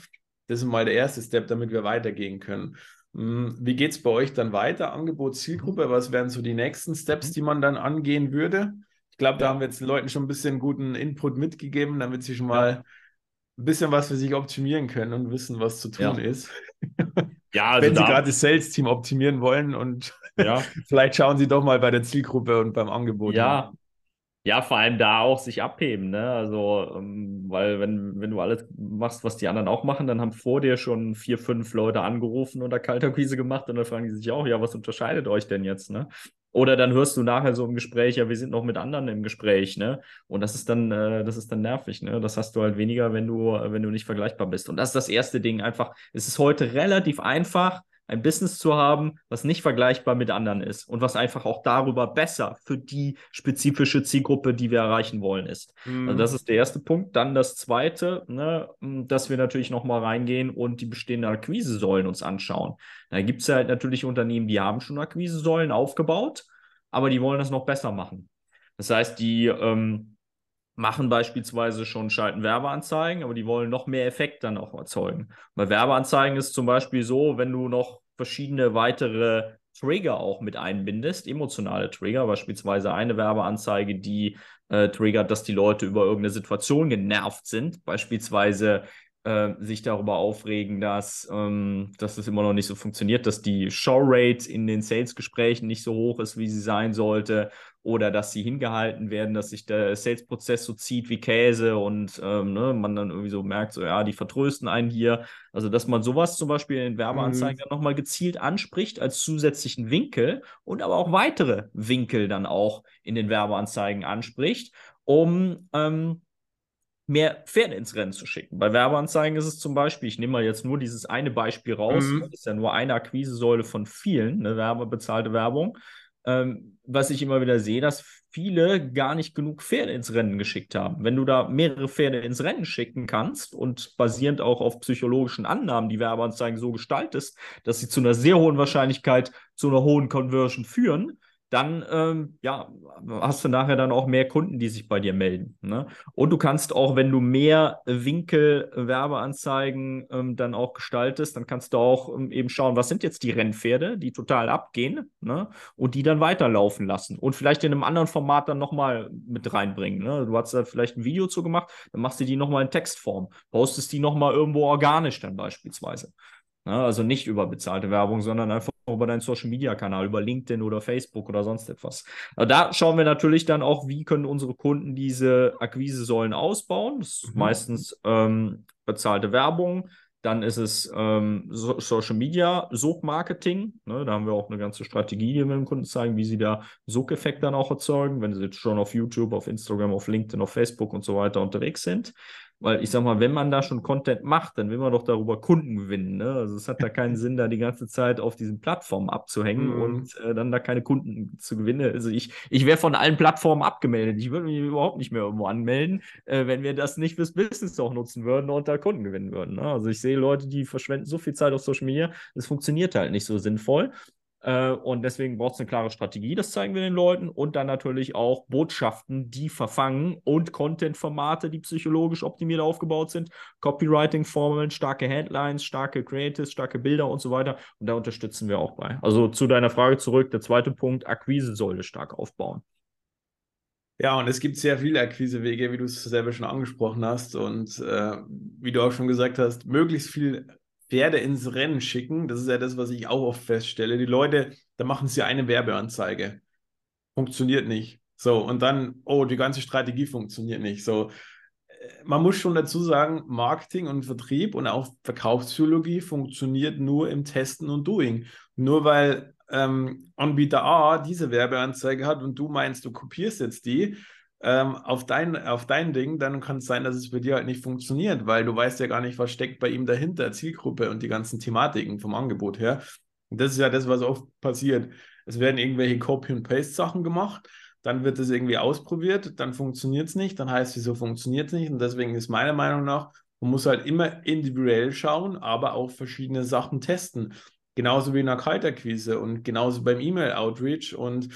Das ist mal der erste Step, damit wir weitergehen können. Hm, wie geht es bei euch dann weiter? Angebot, Zielgruppe, was wären so die nächsten Steps, die man dann angehen würde? Ich glaube, da haben wir jetzt den Leuten schon ein bisschen guten Input mitgegeben, damit sie schon mal ein bisschen was für sich optimieren können und wissen, was zu tun ja. ist. Ja, (laughs) also Wenn sie gerade das Sales-Team optimieren wollen und ja. (laughs) vielleicht schauen sie doch mal bei der Zielgruppe und beim Angebot. Ja, ja, vor allem da auch sich abheben, ne? Also, ähm, weil wenn, wenn du alles machst, was die anderen auch machen, dann haben vor dir schon vier, fünf Leute angerufen oder Kalterquise gemacht und dann fragen die sich auch, ja, was unterscheidet euch denn jetzt, ne? Oder dann hörst du nachher so im Gespräch, ja, wir sind noch mit anderen im Gespräch, ne? Und das ist dann, äh, das ist dann nervig, ne? Das hast du halt weniger, wenn du, wenn du nicht vergleichbar bist. Und das ist das erste Ding einfach. Es ist heute relativ einfach, ein Business zu haben, was nicht vergleichbar mit anderen ist und was einfach auch darüber besser für die spezifische Zielgruppe, die wir erreichen wollen, ist. Mhm. Also das ist der erste Punkt. Dann das zweite, ne, dass wir natürlich nochmal reingehen und die bestehenden Akquisesäulen uns anschauen. Da gibt es halt natürlich Unternehmen, die haben schon Akquisesäulen aufgebaut, aber die wollen das noch besser machen. Das heißt, die ähm, machen beispielsweise schon schalten Werbeanzeigen, aber die wollen noch mehr Effekt dann auch erzeugen. Bei Werbeanzeigen ist zum Beispiel so, wenn du noch verschiedene weitere Trigger auch mit einbindest, emotionale Trigger, beispielsweise eine Werbeanzeige, die äh, triggert, dass die Leute über irgendeine Situation genervt sind, beispielsweise äh, sich darüber aufregen, dass, ähm, dass es immer noch nicht so funktioniert, dass die Show-Rate in den Sales-Gesprächen nicht so hoch ist, wie sie sein sollte oder dass sie hingehalten werden, dass sich der Sales-Prozess so zieht wie Käse und ähm, ne, man dann irgendwie so merkt, so ja, die vertrösten einen hier. Also, dass man sowas zum Beispiel in Werbeanzeigen mhm. nochmal gezielt anspricht als zusätzlichen Winkel und aber auch weitere Winkel dann auch in den Werbeanzeigen anspricht, um ähm, mehr Pferde ins Rennen zu schicken. Bei Werbeanzeigen ist es zum Beispiel, ich nehme mal jetzt nur dieses eine Beispiel raus, mhm. das ist ja nur eine Akquisesäule von vielen, eine werbebezahlte Werbung ähm, was ich immer wieder sehe, dass viele gar nicht genug Pferde ins Rennen geschickt haben. Wenn du da mehrere Pferde ins Rennen schicken kannst und basierend auch auf psychologischen Annahmen die Werbeanzeigen so gestaltest, dass sie zu einer sehr hohen Wahrscheinlichkeit zu einer hohen Conversion führen, dann ähm, ja, hast du nachher dann auch mehr Kunden, die sich bei dir melden. Ne? Und du kannst auch, wenn du mehr Winkel-Werbeanzeigen ähm, dann auch gestaltest, dann kannst du auch ähm, eben schauen, was sind jetzt die Rennpferde, die total abgehen ne? und die dann weiterlaufen lassen und vielleicht in einem anderen Format dann nochmal mit reinbringen. Ne? Du hast da vielleicht ein Video zu gemacht, dann machst du die nochmal in Textform, postest die nochmal irgendwo organisch dann beispielsweise. Ne? Also nicht über bezahlte Werbung, sondern einfach über deinen Social Media Kanal, über LinkedIn oder Facebook oder sonst etwas. Also da schauen wir natürlich dann auch, wie können unsere Kunden diese Akquise-Säulen ausbauen. Das ist mhm. meistens ähm, bezahlte Werbung, dann ist es ähm, so Social Media, Sog-Marketing. Ne? Da haben wir auch eine ganze Strategie, die wir dem Kunden zeigen, wie sie da Sog-Effekt dann auch erzeugen, wenn sie jetzt schon auf YouTube, auf Instagram, auf LinkedIn, auf Facebook und so weiter unterwegs sind. Weil ich sag mal, wenn man da schon Content macht, dann will man doch darüber Kunden gewinnen. Ne? Also es hat da keinen (laughs) Sinn, da die ganze Zeit auf diesen Plattformen abzuhängen mhm. und äh, dann da keine Kunden zu gewinnen. Also ich, ich wäre von allen Plattformen abgemeldet. Ich würde mich überhaupt nicht mehr irgendwo anmelden, äh, wenn wir das nicht fürs Business auch nutzen würden und da Kunden gewinnen würden. Ne? Also ich sehe Leute, die verschwenden so viel Zeit auf Social Media, das funktioniert halt nicht so sinnvoll. Äh, und deswegen braucht es eine klare Strategie, das zeigen wir den Leuten. Und dann natürlich auch Botschaften, die verfangen und Content-Formate, die psychologisch optimiert aufgebaut sind. Copywriting-Formeln, starke Headlines, starke Creatives, starke Bilder und so weiter. Und da unterstützen wir auch bei. Also zu deiner Frage zurück, der zweite Punkt, Akquise sollte stark aufbauen. Ja, und es gibt sehr viele Akquisewege, wie du es selber schon angesprochen hast. Und äh, wie du auch schon gesagt hast, möglichst viel Pferde ins Rennen schicken. Das ist ja das, was ich auch oft feststelle. Die Leute, da machen sie eine Werbeanzeige. Funktioniert nicht. So, und dann, oh, die ganze Strategie funktioniert nicht. So, äh, man muss schon dazu sagen, Marketing und Vertrieb und auch Verkaufspsychologie funktioniert nur im Testen und Doing. Nur weil ähm, Anbieter A diese Werbeanzeige hat und du meinst, du kopierst jetzt die, ähm, auf, dein, auf dein Ding, dann kann es sein, dass es bei dir halt nicht funktioniert, weil du weißt ja gar nicht, was steckt bei ihm dahinter, Zielgruppe und die ganzen Thematiken vom Angebot her. Und das ist ja das, was oft passiert. Es werden irgendwelche Copy-and-Paste-Sachen gemacht, dann wird es irgendwie ausprobiert, dann funktioniert es nicht, dann heißt es, wieso funktioniert es nicht? Und deswegen ist meiner Meinung nach, man muss halt immer individuell schauen, aber auch verschiedene Sachen testen. Genauso wie in der Kalterquise und genauso beim E-Mail-Outreach und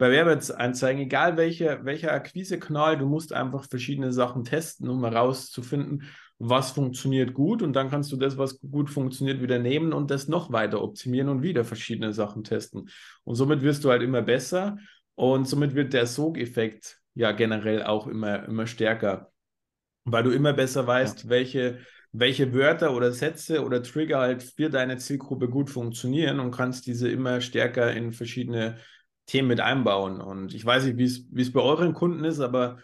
bei Werbeanzeigen, egal welcher, welcher Akquisekanal, du musst einfach verschiedene Sachen testen, um herauszufinden, was funktioniert gut und dann kannst du das, was gut funktioniert, wieder nehmen und das noch weiter optimieren und wieder verschiedene Sachen testen. Und somit wirst du halt immer besser und somit wird der Sogeffekt ja generell auch immer, immer stärker, weil du immer besser weißt, ja. welche, welche Wörter oder Sätze oder Trigger halt für deine Zielgruppe gut funktionieren und kannst diese immer stärker in verschiedene Themen mit einbauen. Und ich weiß nicht, wie es bei euren Kunden ist, aber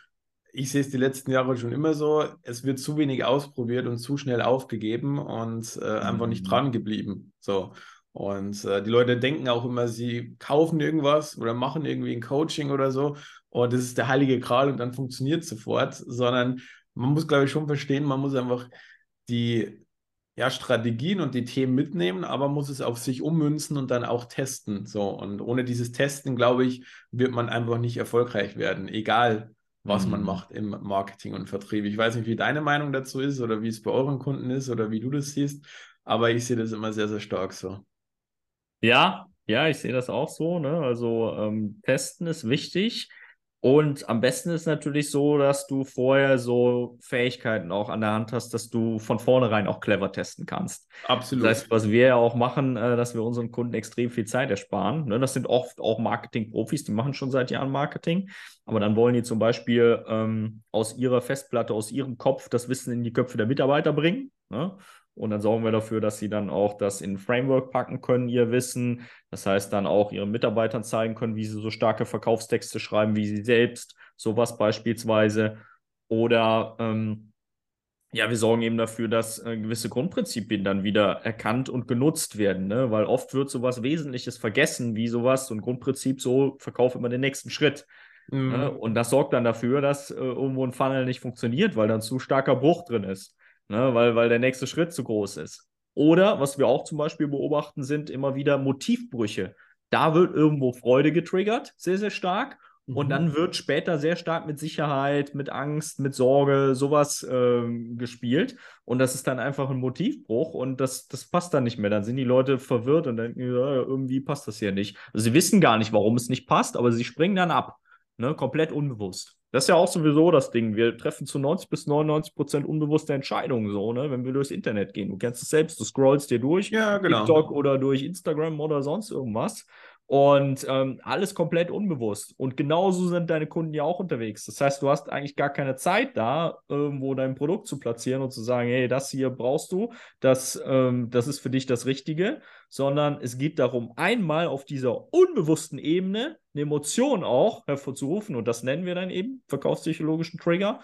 ich sehe es die letzten Jahre schon immer so, es wird zu wenig ausprobiert und zu schnell aufgegeben und äh, einfach nicht mhm. dran geblieben. So. Und äh, die Leute denken auch immer, sie kaufen irgendwas oder machen irgendwie ein Coaching oder so und das ist der heilige Gral und dann funktioniert es sofort, sondern man muss, glaube ich, schon verstehen, man muss einfach die ja, Strategien und die Themen mitnehmen, aber muss es auf sich ummünzen und dann auch testen. So, und ohne dieses Testen, glaube ich, wird man einfach nicht erfolgreich werden, egal was mhm. man macht im Marketing und Vertrieb. Ich weiß nicht, wie deine Meinung dazu ist oder wie es bei euren Kunden ist oder wie du das siehst, aber ich sehe das immer sehr, sehr stark so. Ja, ja, ich sehe das auch so. Ne? Also ähm, testen ist wichtig. Und am besten ist natürlich so, dass du vorher so Fähigkeiten auch an der Hand hast, dass du von vornherein auch clever testen kannst. Absolut. Das heißt, was wir ja auch machen, äh, dass wir unseren Kunden extrem viel Zeit ersparen. Ne? Das sind oft auch Marketing-Profis, die machen schon seit Jahren Marketing. Aber dann wollen die zum Beispiel ähm, aus ihrer Festplatte, aus ihrem Kopf das Wissen in die Köpfe der Mitarbeiter bringen. Ne? Und dann sorgen wir dafür, dass sie dann auch das in ein Framework packen können, ihr Wissen. Das heißt, dann auch ihren Mitarbeitern zeigen können, wie sie so starke Verkaufstexte schreiben, wie sie selbst, sowas beispielsweise. Oder ähm, ja, wir sorgen eben dafür, dass äh, gewisse Grundprinzipien dann wieder erkannt und genutzt werden, ne? weil oft wird sowas Wesentliches vergessen, wie sowas, so ein Grundprinzip, so verkauf immer den nächsten Schritt. Ne? Mhm. Ne? Und das sorgt dann dafür, dass äh, irgendwo ein Funnel nicht funktioniert, weil dann zu starker Bruch drin ist ne, weil, weil der nächste Schritt zu groß ist. Oder, was wir auch zum Beispiel beobachten, sind immer wieder Motivbrüche. Da wird irgendwo Freude getriggert, sehr, sehr stark. Mhm. Und dann wird später sehr stark mit Sicherheit, mit Angst, mit Sorge, sowas ähm, gespielt. Und das ist dann einfach ein Motivbruch und das, das passt dann nicht mehr. Dann sind die Leute verwirrt und denken, ja, irgendwie passt das hier nicht. Also sie wissen gar nicht, warum es nicht passt, aber sie springen dann ab. Ne, komplett unbewusst. Das ist ja auch sowieso das Ding. Wir treffen zu 90 bis 99 Prozent unbewusste Entscheidungen, so, ne, wenn wir durchs Internet gehen. Du kennst es selbst, du scrollst dir durch, ja, genau. TikTok oder durch Instagram oder sonst irgendwas. Und ähm, alles komplett unbewusst. Und genauso sind deine Kunden ja auch unterwegs. Das heißt, du hast eigentlich gar keine Zeit da, irgendwo dein Produkt zu platzieren und zu sagen, hey, das hier brauchst du, das, ähm, das ist für dich das Richtige, sondern es geht darum, einmal auf dieser unbewussten Ebene eine Emotion auch hervorzurufen. Und das nennen wir dann eben verkaufspsychologischen Trigger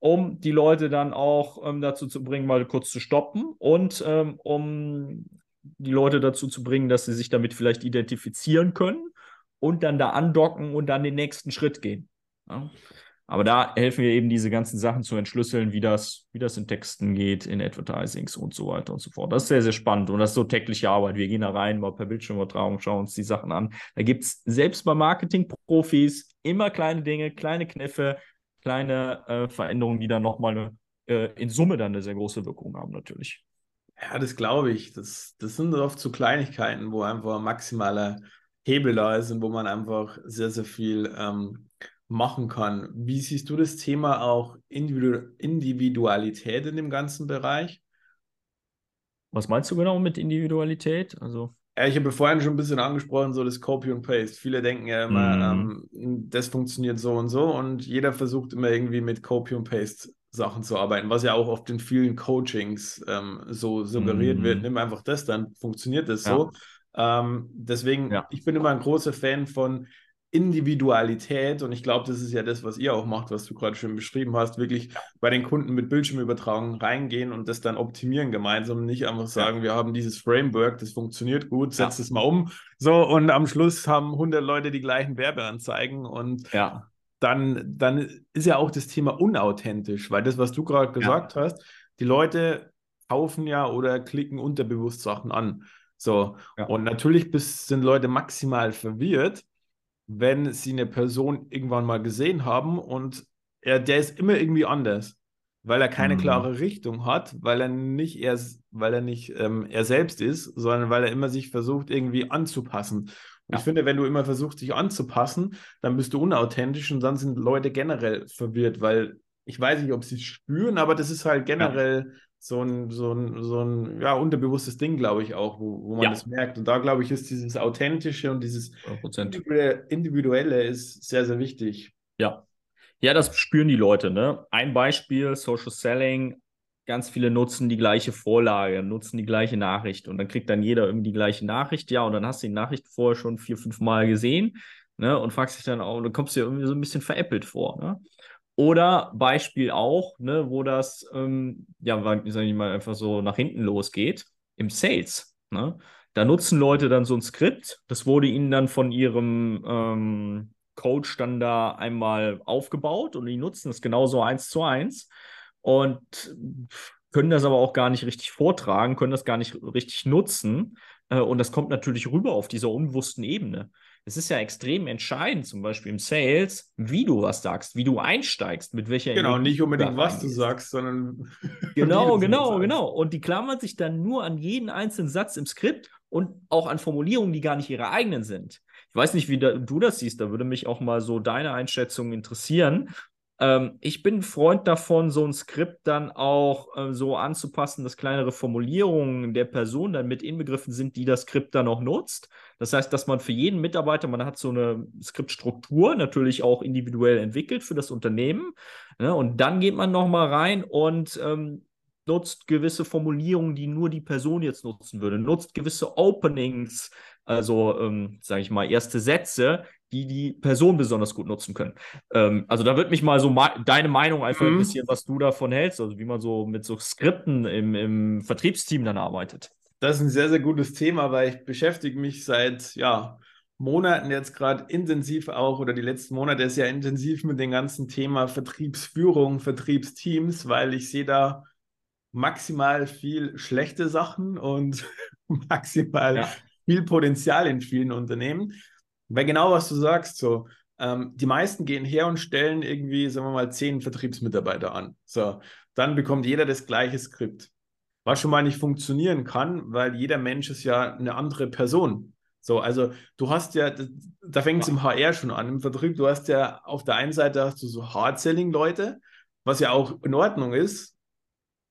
um die Leute dann auch ähm, dazu zu bringen, mal kurz zu stoppen und ähm, um die Leute dazu zu bringen, dass sie sich damit vielleicht identifizieren können und dann da andocken und dann den nächsten Schritt gehen. Ja? Aber da helfen wir eben, diese ganzen Sachen zu entschlüsseln, wie das, wie das in Texten geht, in Advertisings und so weiter und so fort. Das ist sehr, sehr spannend und das ist so tägliche Arbeit. Wir gehen da rein, mal per Bildschirmübertragung, schauen uns die Sachen an. Da gibt es selbst bei Marketing-Profis immer kleine Dinge, kleine Kniffe, kleine äh, Veränderungen, die dann nochmal äh, in Summe dann eine sehr große Wirkung haben, natürlich. Ja, das glaube ich. Das, das sind oft so Kleinigkeiten, wo einfach maximaler Hebel da ist und wo man einfach sehr, sehr viel ähm, machen kann. Wie siehst du das Thema auch Individu Individualität in dem ganzen Bereich? Was meinst du genau mit Individualität? Also ja, ich habe vorhin schon ein bisschen angesprochen, so das Copy und Paste. Viele denken ja immer, mm. ähm, das funktioniert so und so und jeder versucht immer irgendwie mit Copy und Paste Sachen zu arbeiten, was ja auch oft in vielen Coachings ähm, so suggeriert mm. wird. Mhm. Nimm einfach das, dann funktioniert das ja. so. Ähm, deswegen, ja. ich bin immer ein großer Fan von Individualität und ich glaube, das ist ja das, was ihr auch macht, was du gerade schon beschrieben hast, wirklich bei den Kunden mit Bildschirmübertragung reingehen und das dann optimieren gemeinsam, nicht einfach sagen, ja. wir haben dieses Framework, das funktioniert gut, setz ja. es mal um, so und am Schluss haben 100 Leute die gleichen Werbeanzeigen und ja. Dann, dann ist ja auch das Thema unauthentisch, weil das, was du gerade gesagt ja. hast, die Leute kaufen ja oder klicken unterbewusst Sachen an. So, und natürlich bis, sind Leute maximal verwirrt, wenn sie eine Person irgendwann mal gesehen haben und er, der ist immer irgendwie anders, weil er keine mhm. klare Richtung hat, weil er nicht er, weil er nicht ähm, er selbst ist, sondern weil er immer sich versucht irgendwie anzupassen. Ja. Ich finde, wenn du immer versuchst, dich anzupassen, dann bist du unauthentisch und dann sind Leute generell verwirrt, weil ich weiß nicht, ob sie es spüren, aber das ist halt generell ja so ein, so ein, so ein ja, unterbewusstes Ding, glaube ich, auch, wo, wo man ja. das merkt. Und da, glaube ich, ist dieses Authentische und dieses Individuelle ist sehr, sehr wichtig. Ja. Ja, das spüren die Leute. Ne? Ein Beispiel: Social Selling. Ganz viele nutzen die gleiche Vorlage, nutzen die gleiche Nachricht und dann kriegt dann jeder irgendwie die gleiche Nachricht. Ja, und dann hast du die Nachricht vorher schon vier, fünf Mal gesehen ne? und fragst dich dann auch, dann kommst du dir irgendwie so ein bisschen veräppelt vor. Ne? Oder Beispiel auch, ne, wo das, ähm, ja, sage ich mal, einfach so nach hinten losgeht, im Sales. Ne? Da nutzen Leute dann so ein Skript, das wurde ihnen dann von ihrem ähm, Coach dann da einmal aufgebaut und die nutzen es genauso eins zu eins und können das aber auch gar nicht richtig vortragen, können das gar nicht richtig nutzen. Äh, und das kommt natürlich rüber auf dieser unbewussten Ebene es ist ja extrem entscheidend, zum Beispiel im Sales, wie du was sagst, wie du einsteigst, mit welcher Genau, Energie nicht unbedingt, was du sagst, sondern. (laughs) Genau, genau, genau. Und die klammern sich dann nur an jeden einzelnen Satz im Skript und auch an Formulierungen, die gar nicht ihre eigenen sind. Ich weiß nicht, wie da, du das siehst, da würde mich auch mal so deine Einschätzung interessieren. Ähm, ich bin ein Freund davon, so ein Skript dann auch äh, so anzupassen, dass kleinere Formulierungen der Person dann mit inbegriffen sind, die das Skript dann auch nutzt. Das heißt, dass man für jeden Mitarbeiter, man hat so eine Skriptstruktur natürlich auch individuell entwickelt für das Unternehmen. Ne? Und dann geht man nochmal rein und ähm, nutzt gewisse Formulierungen, die nur die Person jetzt nutzen würde, nutzt gewisse Openings, also ähm, sage ich mal, erste Sätze, die die Person besonders gut nutzen können. Ähm, also da würde mich mal so deine Meinung einfach mhm. ein bisschen, was du davon hältst, also wie man so mit so Skripten im, im Vertriebsteam dann arbeitet. Das ist ein sehr, sehr gutes Thema, weil ich beschäftige mich seit ja, Monaten jetzt gerade intensiv auch, oder die letzten Monate sehr intensiv mit dem ganzen Thema Vertriebsführung, Vertriebsteams, weil ich sehe da maximal viel schlechte Sachen und (laughs) maximal ja. viel Potenzial in vielen Unternehmen. Weil genau was du sagst, so, ähm, die meisten gehen her und stellen irgendwie, sagen wir mal, zehn Vertriebsmitarbeiter an. So, dann bekommt jeder das gleiche Skript. Was schon mal nicht funktionieren kann, weil jeder Mensch ist ja eine andere Person. So, also du hast ja, da fängt es im HR schon an, im Vertrieb, du hast ja auf der einen Seite hast du so Hard-Selling-Leute, was ja auch in Ordnung ist.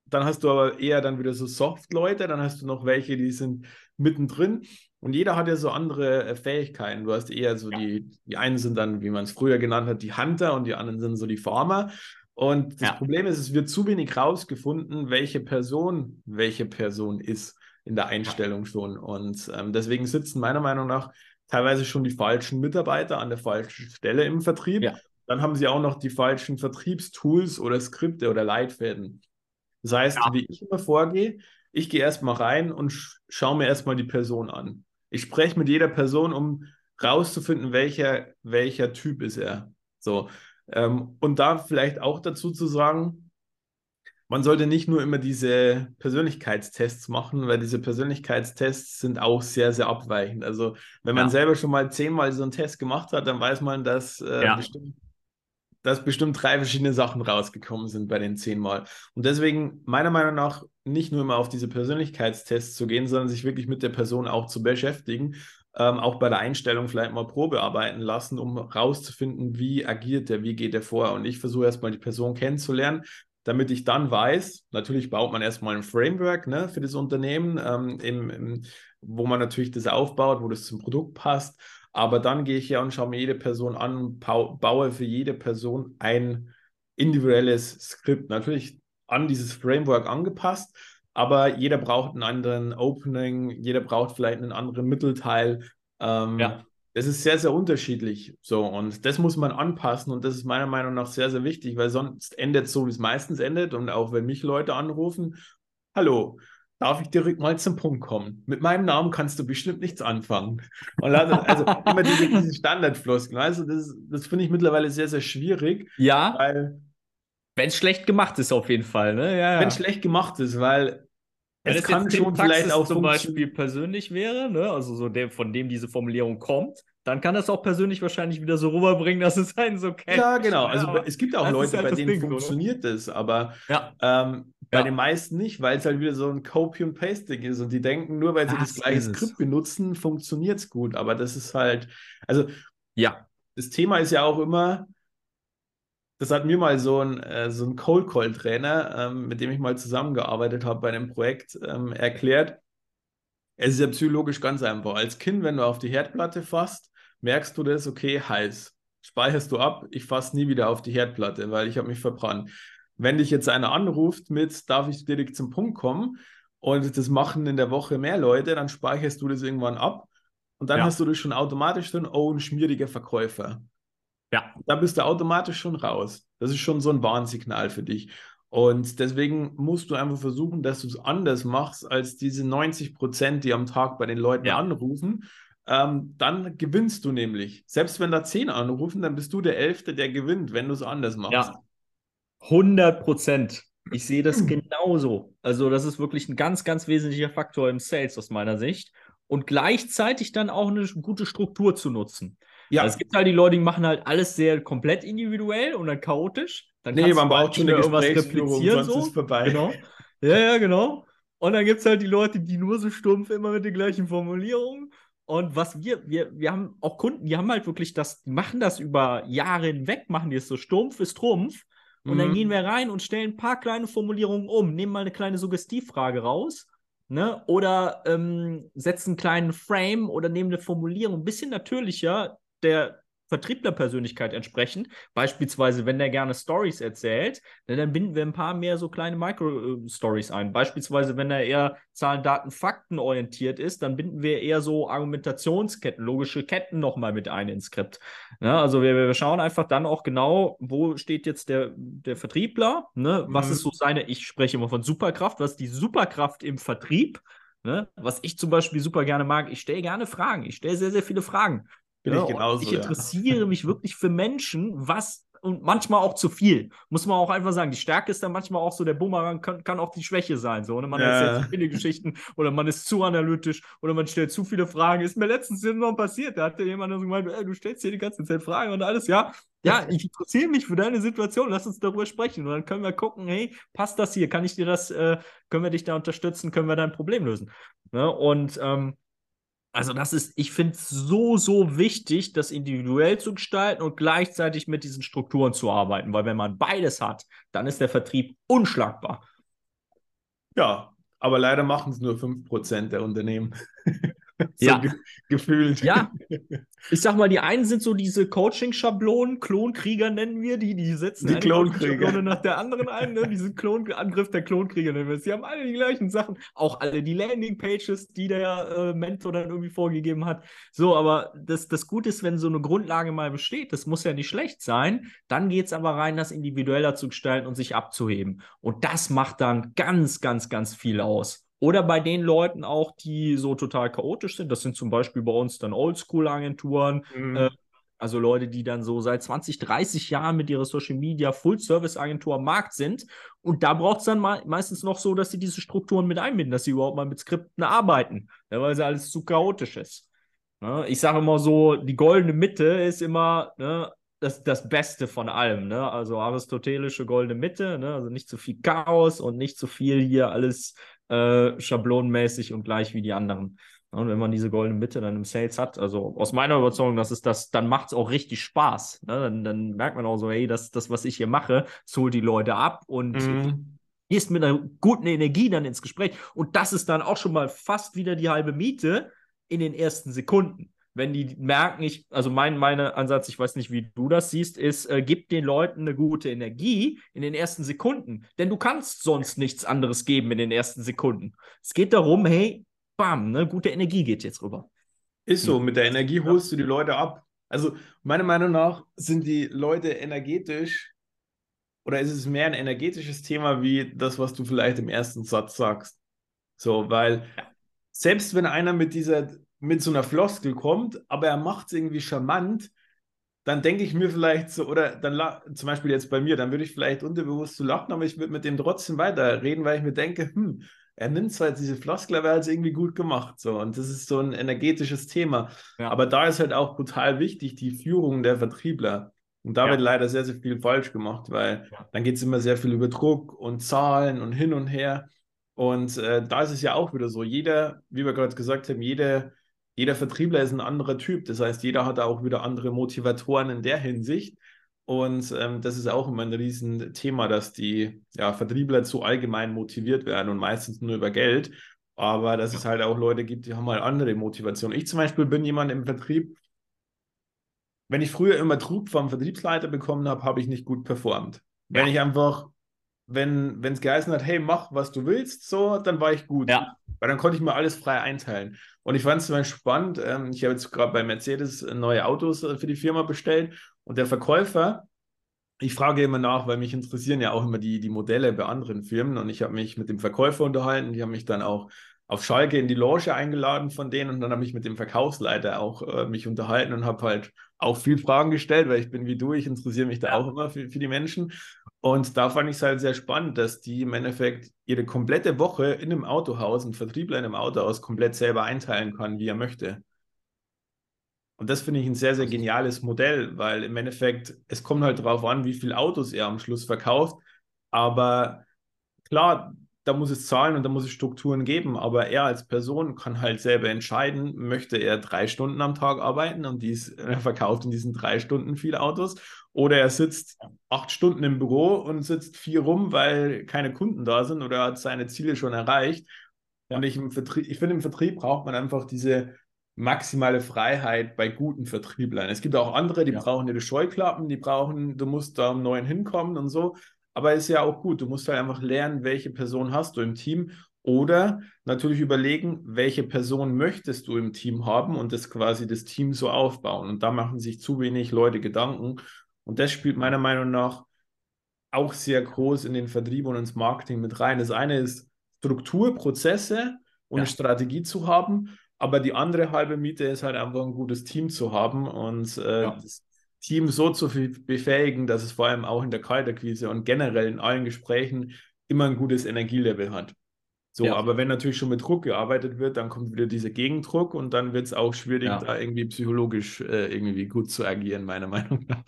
Dann hast du aber eher dann wieder so Soft-Leute, dann hast du noch welche, die sind mittendrin. Und jeder hat ja so andere äh, Fähigkeiten. Du hast eher so ja. die, die einen sind dann, wie man es früher genannt hat, die Hunter und die anderen sind so die Farmer. Und das ja. Problem ist, es wird zu wenig rausgefunden, welche Person welche Person ist in der Einstellung schon. Und ähm, deswegen sitzen meiner Meinung nach teilweise schon die falschen Mitarbeiter an der falschen Stelle im Vertrieb. Ja. Dann haben sie auch noch die falschen Vertriebstools oder Skripte oder Leitfäden. Das heißt, ja. wie ich immer vorgehe, ich gehe erstmal rein und schaue mir erstmal die Person an. Ich spreche mit jeder Person, um rauszufinden, welcher, welcher Typ ist er. So. Ähm, und da vielleicht auch dazu zu sagen, man sollte nicht nur immer diese Persönlichkeitstests machen, weil diese Persönlichkeitstests sind auch sehr, sehr abweichend. Also wenn man ja. selber schon mal zehnmal so einen Test gemacht hat, dann weiß man, dass äh, ja. bestimmt dass bestimmt drei verschiedene Sachen rausgekommen sind bei den zehnmal. Und deswegen, meiner Meinung nach, nicht nur immer auf diese Persönlichkeitstests zu gehen, sondern sich wirklich mit der Person auch zu beschäftigen. Ähm, auch bei der Einstellung vielleicht mal Probe arbeiten lassen, um rauszufinden, wie agiert der, wie geht der vor. Und ich versuche erstmal die Person kennenzulernen, damit ich dann weiß, natürlich baut man erstmal ein Framework ne, für das Unternehmen, ähm, im, im, wo man natürlich das aufbaut, wo das zum Produkt passt. Aber dann gehe ich ja und schaue mir jede Person an, baue für jede Person ein individuelles Skript. Natürlich an dieses Framework angepasst, aber jeder braucht einen anderen Opening, jeder braucht vielleicht einen anderen Mittelteil. Ähm, ja. Es ist sehr, sehr unterschiedlich. So, und das muss man anpassen und das ist meiner Meinung nach sehr, sehr wichtig, weil sonst endet es so, wie es meistens endet. Und auch wenn mich Leute anrufen, hallo, darf ich direkt mal zum Punkt kommen. Mit meinem Namen kannst du bestimmt nichts anfangen. Und also, also immer diese, diese Standardfloskeln. Also das, das finde ich mittlerweile sehr, sehr schwierig. Ja. Weil. Wenn es schlecht gemacht ist, auf jeden Fall. Ne? Ja, ja. Wenn es schlecht gemacht ist, weil wenn es kann schon vielleicht auch zum Beispiel persönlich wäre, ne? also so der, von dem diese Formulierung kommt, dann kann das auch persönlich wahrscheinlich wieder so rüberbringen, dass es einen so kennt. Ja, genau. Also ja, es gibt auch Leute, halt bei denen Ding, funktioniert oder? das, aber ja. ähm, bei ja. den meisten nicht, weil es halt wieder so ein Copy and Pasting ist und die denken, nur weil sie das, das gleiche Skript benutzen, funktioniert es gut. Aber das ist halt, also ja, das Thema ist ja auch immer, das hat mir mal so ein, äh, so ein Cold Call Trainer, ähm, mit dem ich mal zusammengearbeitet habe bei einem Projekt, ähm, erklärt. Es ist ja psychologisch ganz einfach. Als Kind, wenn du auf die Herdplatte fasst, merkst du das, okay, heiß. Speicherst du ab, ich fasse nie wieder auf die Herdplatte, weil ich habe mich verbrannt. Wenn dich jetzt einer anruft mit, darf ich direkt zum Punkt kommen und das machen in der Woche mehr Leute, dann speicherst du das irgendwann ab und dann ja. hast du das schon automatisch drin, oh, ein schmieriger Verkäufer. Ja. Da bist du automatisch schon raus. Das ist schon so ein Warnsignal für dich. Und deswegen musst du einfach versuchen, dass du es anders machst als diese 90 Prozent, die am Tag bei den Leuten ja. anrufen ähm, dann gewinnst du nämlich. Selbst wenn da zehn anrufen, dann bist du der Elfte, der gewinnt, wenn du es anders machst. Ja, 100 Prozent. Ich sehe das hm. genauso. Also das ist wirklich ein ganz, ganz wesentlicher Faktor im Sales aus meiner Sicht. Und gleichzeitig dann auch eine gute Struktur zu nutzen. Ja. Also es gibt halt die Leute, die machen halt alles sehr komplett individuell und dann chaotisch. Dann nee, man braucht schon irgendwas replizieren. Sonst so. ist vorbei. Genau. Ja, ja, genau. Und dann gibt es halt die Leute, die nur so stumpf immer mit den gleichen Formulierungen und was wir, wir, wir haben auch Kunden, die haben halt wirklich das, die machen das über Jahre hinweg, machen die es so stumpf ist Trumpf. Und mhm. dann gehen wir rein und stellen ein paar kleine Formulierungen um, nehmen mal eine kleine Suggestivfrage raus, ne? Oder ähm, setzen einen kleinen Frame oder nehmen eine Formulierung ein bisschen natürlicher, der Vertrieblerpersönlichkeit entsprechend. Beispielsweise, wenn der gerne Stories erzählt, ne, dann binden wir ein paar mehr so kleine Micro-Stories ein. Beispielsweise, wenn er eher Zahlen, Daten, Fakten orientiert ist, dann binden wir eher so Argumentationsketten, logische Ketten nochmal mit ein ins Skript. Ja, ne, also wir, wir, schauen einfach dann auch genau, wo steht jetzt der, der Vertriebler, ne? was mhm. ist so seine, ich spreche immer von Superkraft, was ist die Superkraft im Vertrieb? Ne? Was ich zum Beispiel super gerne mag, ich stelle gerne Fragen. Ich stelle sehr, sehr viele Fragen. Bin ja, ich genauso. Ich interessiere ja. mich wirklich für Menschen, was und manchmal auch zu viel. Muss man auch einfach sagen. Die Stärke ist dann manchmal auch so, der Bumerang kann, kann auch die Schwäche sein. So, ne? Man ja. erzählt zu viele Geschichten oder man ist zu analytisch oder man stellt zu viele Fragen. Ist mir letztens noch passiert. Da hat jemand so gemeint, du stellst hier die ganze Zeit Fragen und alles. Ja, ja, ich interessiere mich für deine Situation. Lass uns darüber sprechen. Und dann können wir gucken, hey, passt das hier? Kann ich dir das, äh, können wir dich da unterstützen? Können wir dein Problem lösen? Ne? Und ähm, also das ist, ich finde es so, so wichtig, das individuell zu gestalten und gleichzeitig mit diesen Strukturen zu arbeiten, weil wenn man beides hat, dann ist der Vertrieb unschlagbar. Ja, aber leider machen es nur 5% der Unternehmen. (laughs) (laughs) so ja. Ge gefühlt. Ja. (laughs) Ich sag mal, die einen sind so diese Coaching-Schablonen, Klonkrieger nennen wir die, die setzen die Klonkrieger nach der anderen ein, ne? diesen Klon Angriff der Klonkrieger nennen wir es. Die haben alle die gleichen Sachen, auch alle die Landing-Pages, die der äh, Mentor dann irgendwie vorgegeben hat. So, aber das, das Gute ist, wenn so eine Grundlage mal besteht, das muss ja nicht schlecht sein, dann geht es aber rein, das individueller zu gestalten und sich abzuheben. Und das macht dann ganz, ganz, ganz viel aus. Oder bei den Leuten auch, die so total chaotisch sind. Das sind zum Beispiel bei uns dann Oldschool-Agenturen. Mhm. Äh, also Leute, die dann so seit 20, 30 Jahren mit ihrer Social Media Full-Service-Agentur am Markt sind. Und da braucht es dann meistens noch so, dass sie diese Strukturen mit einbinden, dass sie überhaupt mal mit Skripten arbeiten, ja, weil sie alles zu chaotisch ist. Ja, ich sage immer so, die goldene Mitte ist immer ne, das, das Beste von allem. Ne? Also aristotelische goldene Mitte, ne? also nicht zu viel Chaos und nicht zu viel hier alles äh, schablonenmäßig und gleich wie die anderen. Und wenn man diese goldene Mitte dann im Sales hat, also aus meiner Überzeugung, das ist das, dann macht es auch richtig Spaß. Ne? Dann, dann, merkt man auch so, hey, das, das, was ich hier mache, das holt die Leute ab und mhm. gehst mit einer guten Energie dann ins Gespräch. Und das ist dann auch schon mal fast wieder die halbe Miete in den ersten Sekunden wenn die merken, ich, also mein meine Ansatz, ich weiß nicht, wie du das siehst, ist, äh, gib den Leuten eine gute Energie in den ersten Sekunden. Denn du kannst sonst nichts anderes geben in den ersten Sekunden. Es geht darum, hey, bam, ne, gute Energie geht jetzt rüber. Ist so, mit der Energie holst du die Leute ab. Also meiner Meinung nach sind die Leute energetisch oder ist es mehr ein energetisches Thema wie das, was du vielleicht im ersten Satz sagst? So, weil selbst wenn einer mit dieser mit so einer Floskel kommt, aber er macht es irgendwie charmant, dann denke ich mir vielleicht so, oder dann zum Beispiel jetzt bei mir, dann würde ich vielleicht unterbewusst zu so lachen, aber ich würde mit dem trotzdem weiterreden, weil ich mir denke, hm, er nimmt zwar jetzt diese Floskel, aber er hat es irgendwie gut gemacht. So. Und das ist so ein energetisches Thema. Ja. Aber da ist halt auch brutal wichtig, die Führung der Vertriebler. Und da ja. wird leider sehr, sehr viel falsch gemacht, weil ja. dann geht es immer sehr viel über Druck und Zahlen und hin und her. Und äh, da ist es ja auch wieder so, jeder, wie wir gerade gesagt haben, jeder jeder Vertriebler ist ein anderer Typ. Das heißt, jeder hat auch wieder andere Motivatoren in der Hinsicht. Und ähm, das ist auch immer ein Riesenthema, dass die ja, Vertriebler zu allgemein motiviert werden und meistens nur über Geld. Aber dass es halt auch Leute gibt, die haben halt andere Motivationen. Ich zum Beispiel bin jemand im Vertrieb, wenn ich früher immer Druck vom Vertriebsleiter bekommen habe, habe ich nicht gut performt. Wenn ich einfach, wenn es geheißen hat, hey, mach, was du willst, so, dann war ich gut. Ja. Weil dann konnte ich mir alles frei einteilen. Und ich fand es zum Beispiel spannend. Ähm, ich habe jetzt gerade bei Mercedes neue Autos äh, für die Firma bestellt und der Verkäufer, ich frage immer nach, weil mich interessieren ja auch immer die, die Modelle bei anderen Firmen und ich habe mich mit dem Verkäufer unterhalten. Die haben mich dann auch auf Schalke in die Loge eingeladen von denen und dann habe ich mit dem Verkaufsleiter auch äh, mich unterhalten und habe halt auch viel Fragen gestellt, weil ich bin wie du, ich interessiere mich da auch immer für, für die Menschen. Und da fand ich es halt sehr spannend, dass die im Endeffekt ihre komplette Woche in einem Autohaus, ein Vertriebler in einem Autohaus, komplett selber einteilen kann, wie er möchte. Und das finde ich ein sehr, sehr geniales Modell, weil im Endeffekt, es kommt halt darauf an, wie viele Autos er am Schluss verkauft. Aber klar, da muss es Zahlen und da muss es Strukturen geben, aber er als Person kann halt selber entscheiden, möchte er drei Stunden am Tag arbeiten und dies, er verkauft in diesen drei Stunden viele Autos oder er sitzt acht Stunden im Büro und sitzt vier rum, weil keine Kunden da sind oder hat seine Ziele schon erreicht. Ja. Und ich, ich finde, im Vertrieb braucht man einfach diese maximale Freiheit bei guten Vertrieblern. Es gibt auch andere, die ja. brauchen ihre Scheuklappen, die brauchen, du musst da um neun hinkommen und so. Aber ist ja auch gut. Du musst halt einfach lernen, welche Person hast du im Team oder natürlich überlegen, welche Person möchtest du im Team haben und das quasi das Team so aufbauen. Und da machen sich zu wenig Leute Gedanken. Und das spielt meiner Meinung nach auch sehr groß in den Vertrieb und ins Marketing mit rein. Das eine ist Struktur, Prozesse und ja. Strategie zu haben. Aber die andere halbe Miete ist halt einfach ein gutes Team zu haben und äh, ja. das Team so zu befähigen, dass es vor allem auch in der Kaltakquise und generell in allen Gesprächen immer ein gutes Energielevel hat. So, ja. aber wenn natürlich schon mit Druck gearbeitet wird, dann kommt wieder dieser Gegendruck und dann wird es auch schwierig, ja. da irgendwie psychologisch äh, irgendwie gut zu agieren, meiner Meinung nach.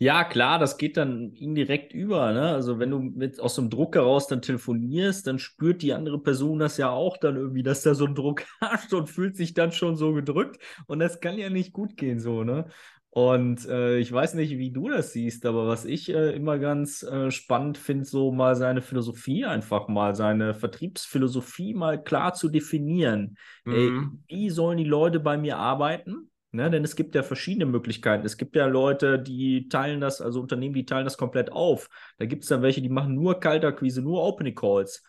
Ja, klar, das geht dann indirekt über. Ne? Also wenn du mit aus dem Druck heraus dann telefonierst, dann spürt die andere Person das ja auch dann irgendwie, dass da so ein Druck (laughs) herrscht und fühlt sich dann schon so gedrückt. Und das kann ja nicht gut gehen so, ne? Und äh, ich weiß nicht, wie du das siehst, aber was ich äh, immer ganz äh, spannend finde, so mal seine Philosophie einfach mal, seine Vertriebsphilosophie mal klar zu definieren. Mhm. Ey, wie sollen die Leute bei mir arbeiten? Ne, denn es gibt ja verschiedene Möglichkeiten. Es gibt ja Leute, die teilen das, also Unternehmen, die teilen das komplett auf. Da gibt es dann welche, die machen nur Kaltakquise, nur Opening Calls.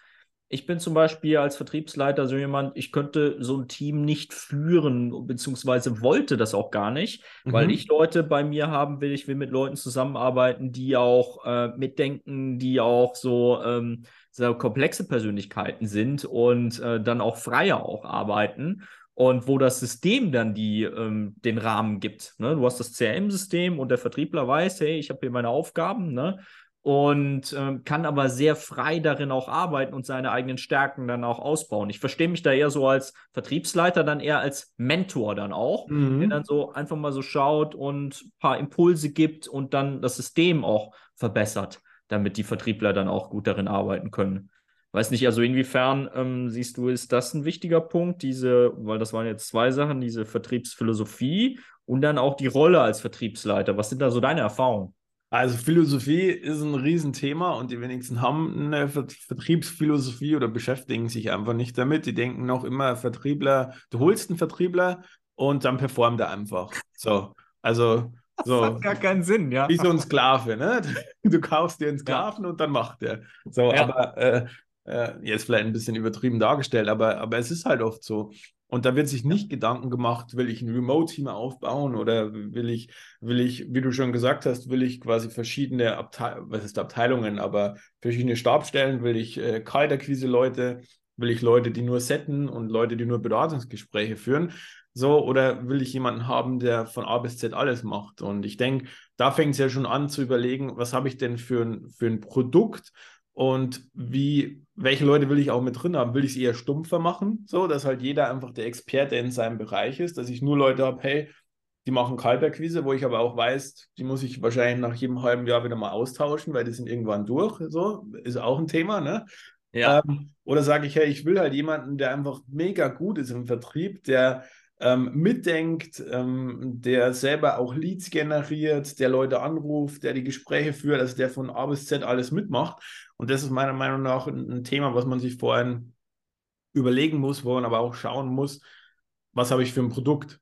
Ich bin zum Beispiel als Vertriebsleiter so jemand, ich könnte so ein Team nicht führen, beziehungsweise wollte das auch gar nicht, mhm. weil ich Leute bei mir haben will. Ich will mit Leuten zusammenarbeiten, die auch äh, mitdenken, die auch so ähm, sehr komplexe Persönlichkeiten sind und äh, dann auch freier auch arbeiten und wo das System dann die, ähm, den Rahmen gibt. Ne? Du hast das CRM-System und der Vertriebler weiß, hey, ich habe hier meine Aufgaben, ne? Und ähm, kann aber sehr frei darin auch arbeiten und seine eigenen Stärken dann auch ausbauen. Ich verstehe mich da eher so als Vertriebsleiter, dann eher als Mentor dann auch, mhm. der dann so einfach mal so schaut und ein paar Impulse gibt und dann das System auch verbessert, damit die Vertriebler dann auch gut darin arbeiten können. Weiß nicht, also inwiefern ähm, siehst du, ist das ein wichtiger Punkt, diese, weil das waren jetzt zwei Sachen, diese Vertriebsphilosophie und dann auch die Rolle als Vertriebsleiter. Was sind da so deine Erfahrungen? Also Philosophie ist ein Riesenthema und die wenigsten haben eine Vertriebsphilosophie oder beschäftigen sich einfach nicht damit. Die denken noch immer Vertriebler, du holst einen Vertriebler und dann performt er einfach. So, also so. Das hat gar keinen Sinn, ja. Wie so ein Sklave, ne? Du kaufst dir einen Sklaven ja. und dann macht er. So, ja. aber äh, äh, jetzt vielleicht ein bisschen übertrieben dargestellt, aber, aber es ist halt oft so. Und da wird sich nicht Gedanken gemacht, will ich ein Remote-Team aufbauen oder will ich, will ich, wie du schon gesagt hast, will ich quasi verschiedene Abteilungen, was ist Abteilungen, aber verschiedene Stabstellen, will ich äh, Kalterquise-Leute, will ich Leute, die nur setten und Leute, die nur Beratungsgespräche führen. So, oder will ich jemanden haben, der von A bis Z alles macht? Und ich denke, da fängt es ja schon an zu überlegen, was habe ich denn für ein, für ein Produkt und wie, welche Leute will ich auch mit drin haben? Will ich es eher stumpfer machen, so dass halt jeder einfach der Experte in seinem Bereich ist, dass ich nur Leute habe, hey, die machen Kalterquise, wo ich aber auch weiß, die muss ich wahrscheinlich nach jedem halben Jahr wieder mal austauschen, weil die sind irgendwann durch. So ist auch ein Thema, ne? Ja. Ähm, oder sage ich, hey, ich will halt jemanden, der einfach mega gut ist im Vertrieb, der ähm, mitdenkt, ähm, der selber auch Leads generiert, der Leute anruft, der die Gespräche führt, also der von A bis Z alles mitmacht. Und das ist meiner Meinung nach ein, Thema, was man sich vorhin überlegen muss, wo man aber auch schauen muss, was habe ich für ein Produkt.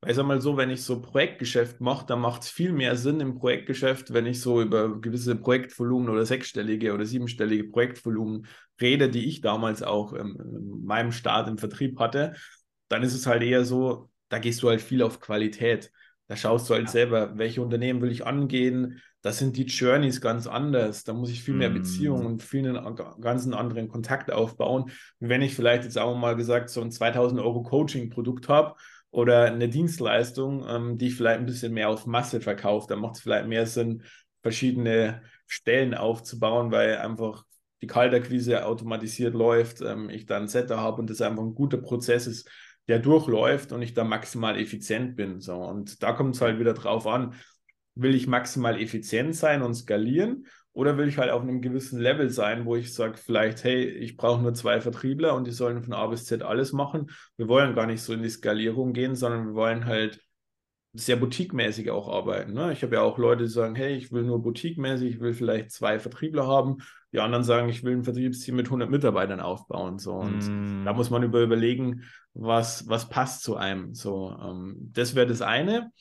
Weil ich sage mal so, wenn ich so Projektgeschäft mache, dann macht es viel mehr Sinn im Projektgeschäft, wenn ich so über gewisse Projektvolumen oder sechsstellige oder siebenstellige Projektvolumen rede, die ich damals auch ähm, in meinem Start im Vertrieb hatte, dann ist es halt eher so, da gehst du halt viel auf Qualität. Da schaust du halt ja. selber, welche Unternehmen will ich angehen. Da sind die Journeys ganz anders. Da muss ich viel mehr mm. Beziehungen und viel einen ganzen anderen Kontakt aufbauen. wenn ich vielleicht jetzt auch mal gesagt so ein 2000 Euro Coaching-Produkt habe oder eine Dienstleistung, ähm, die ich vielleicht ein bisschen mehr auf Masse verkaufe, dann macht es vielleicht mehr Sinn, verschiedene Stellen aufzubauen, weil einfach die Kalterquise automatisiert läuft, ähm, ich dann ein Setter habe und das einfach ein guter Prozess ist, der durchläuft und ich da maximal effizient bin. So. Und da kommt es halt wieder drauf an, will ich maximal effizient sein und skalieren oder will ich halt auf einem gewissen Level sein, wo ich sage, vielleicht, hey, ich brauche nur zwei Vertriebler und die sollen von A bis Z alles machen. Wir wollen gar nicht so in die Skalierung gehen, sondern wir wollen halt sehr boutiquemäßig auch arbeiten. Ne? Ich habe ja auch Leute, die sagen, hey, ich will nur boutiquemäßig, ich will vielleicht zwei Vertriebler haben. Die anderen sagen, ich will ein Vertriebsteam mit 100 Mitarbeitern aufbauen. So. Und mm. da muss man über überlegen, was, was passt zu einem. So, ähm, das wäre das eine.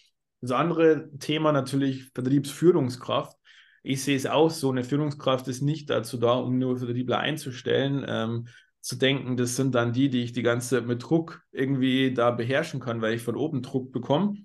Das andere Thema natürlich Vertriebsführungskraft. Ich sehe es auch so, eine Führungskraft ist nicht dazu da, um nur Vertriebler einzustellen. Ähm, zu denken, das sind dann die, die ich die ganze Zeit mit Druck irgendwie da beherrschen kann, weil ich von oben Druck bekomme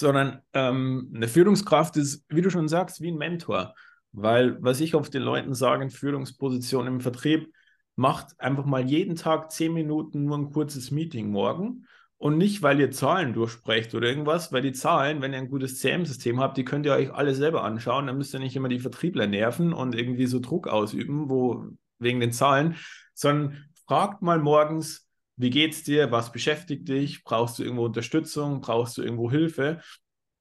sondern ähm, eine Führungskraft ist, wie du schon sagst, wie ein Mentor. Weil, was ich auf den Leuten sage, in Führungsposition im Vertrieb, macht einfach mal jeden Tag zehn Minuten nur ein kurzes Meeting morgen. Und nicht, weil ihr Zahlen durchsprecht oder irgendwas, weil die Zahlen, wenn ihr ein gutes CM-System habt, die könnt ihr euch alle selber anschauen. Dann müsst ihr nicht immer die Vertriebler nerven und irgendwie so Druck ausüben, wo wegen den Zahlen, sondern fragt mal morgens, wie geht's dir? Was beschäftigt dich? Brauchst du irgendwo Unterstützung? Brauchst du irgendwo Hilfe?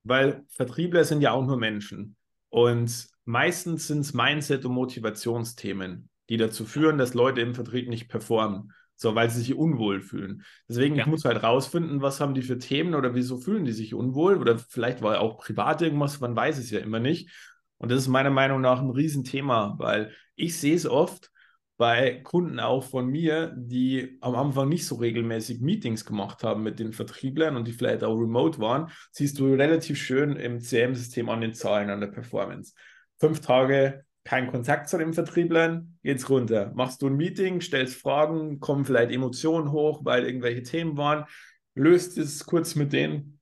Weil Vertriebler sind ja auch nur Menschen. Und meistens sind es Mindset- und Motivationsthemen, die dazu führen, dass Leute im Vertrieb nicht performen. So, weil sie sich unwohl fühlen. Deswegen, ja. ich muss halt rausfinden, was haben die für Themen oder wieso fühlen die sich unwohl oder vielleicht war auch privat irgendwas, man weiß es ja immer nicht. Und das ist meiner Meinung nach ein Riesenthema, weil ich sehe es oft bei Kunden auch von mir, die am Anfang nicht so regelmäßig Meetings gemacht haben mit den Vertrieblern und die vielleicht auch remote waren, siehst du relativ schön im CM-System an den Zahlen, an der Performance. Fünf Tage kein Kontakt zu den Vertrieblern, geht's runter. Machst du ein Meeting, stellst Fragen, kommen vielleicht Emotionen hoch, weil irgendwelche Themen waren, löst es kurz mit denen,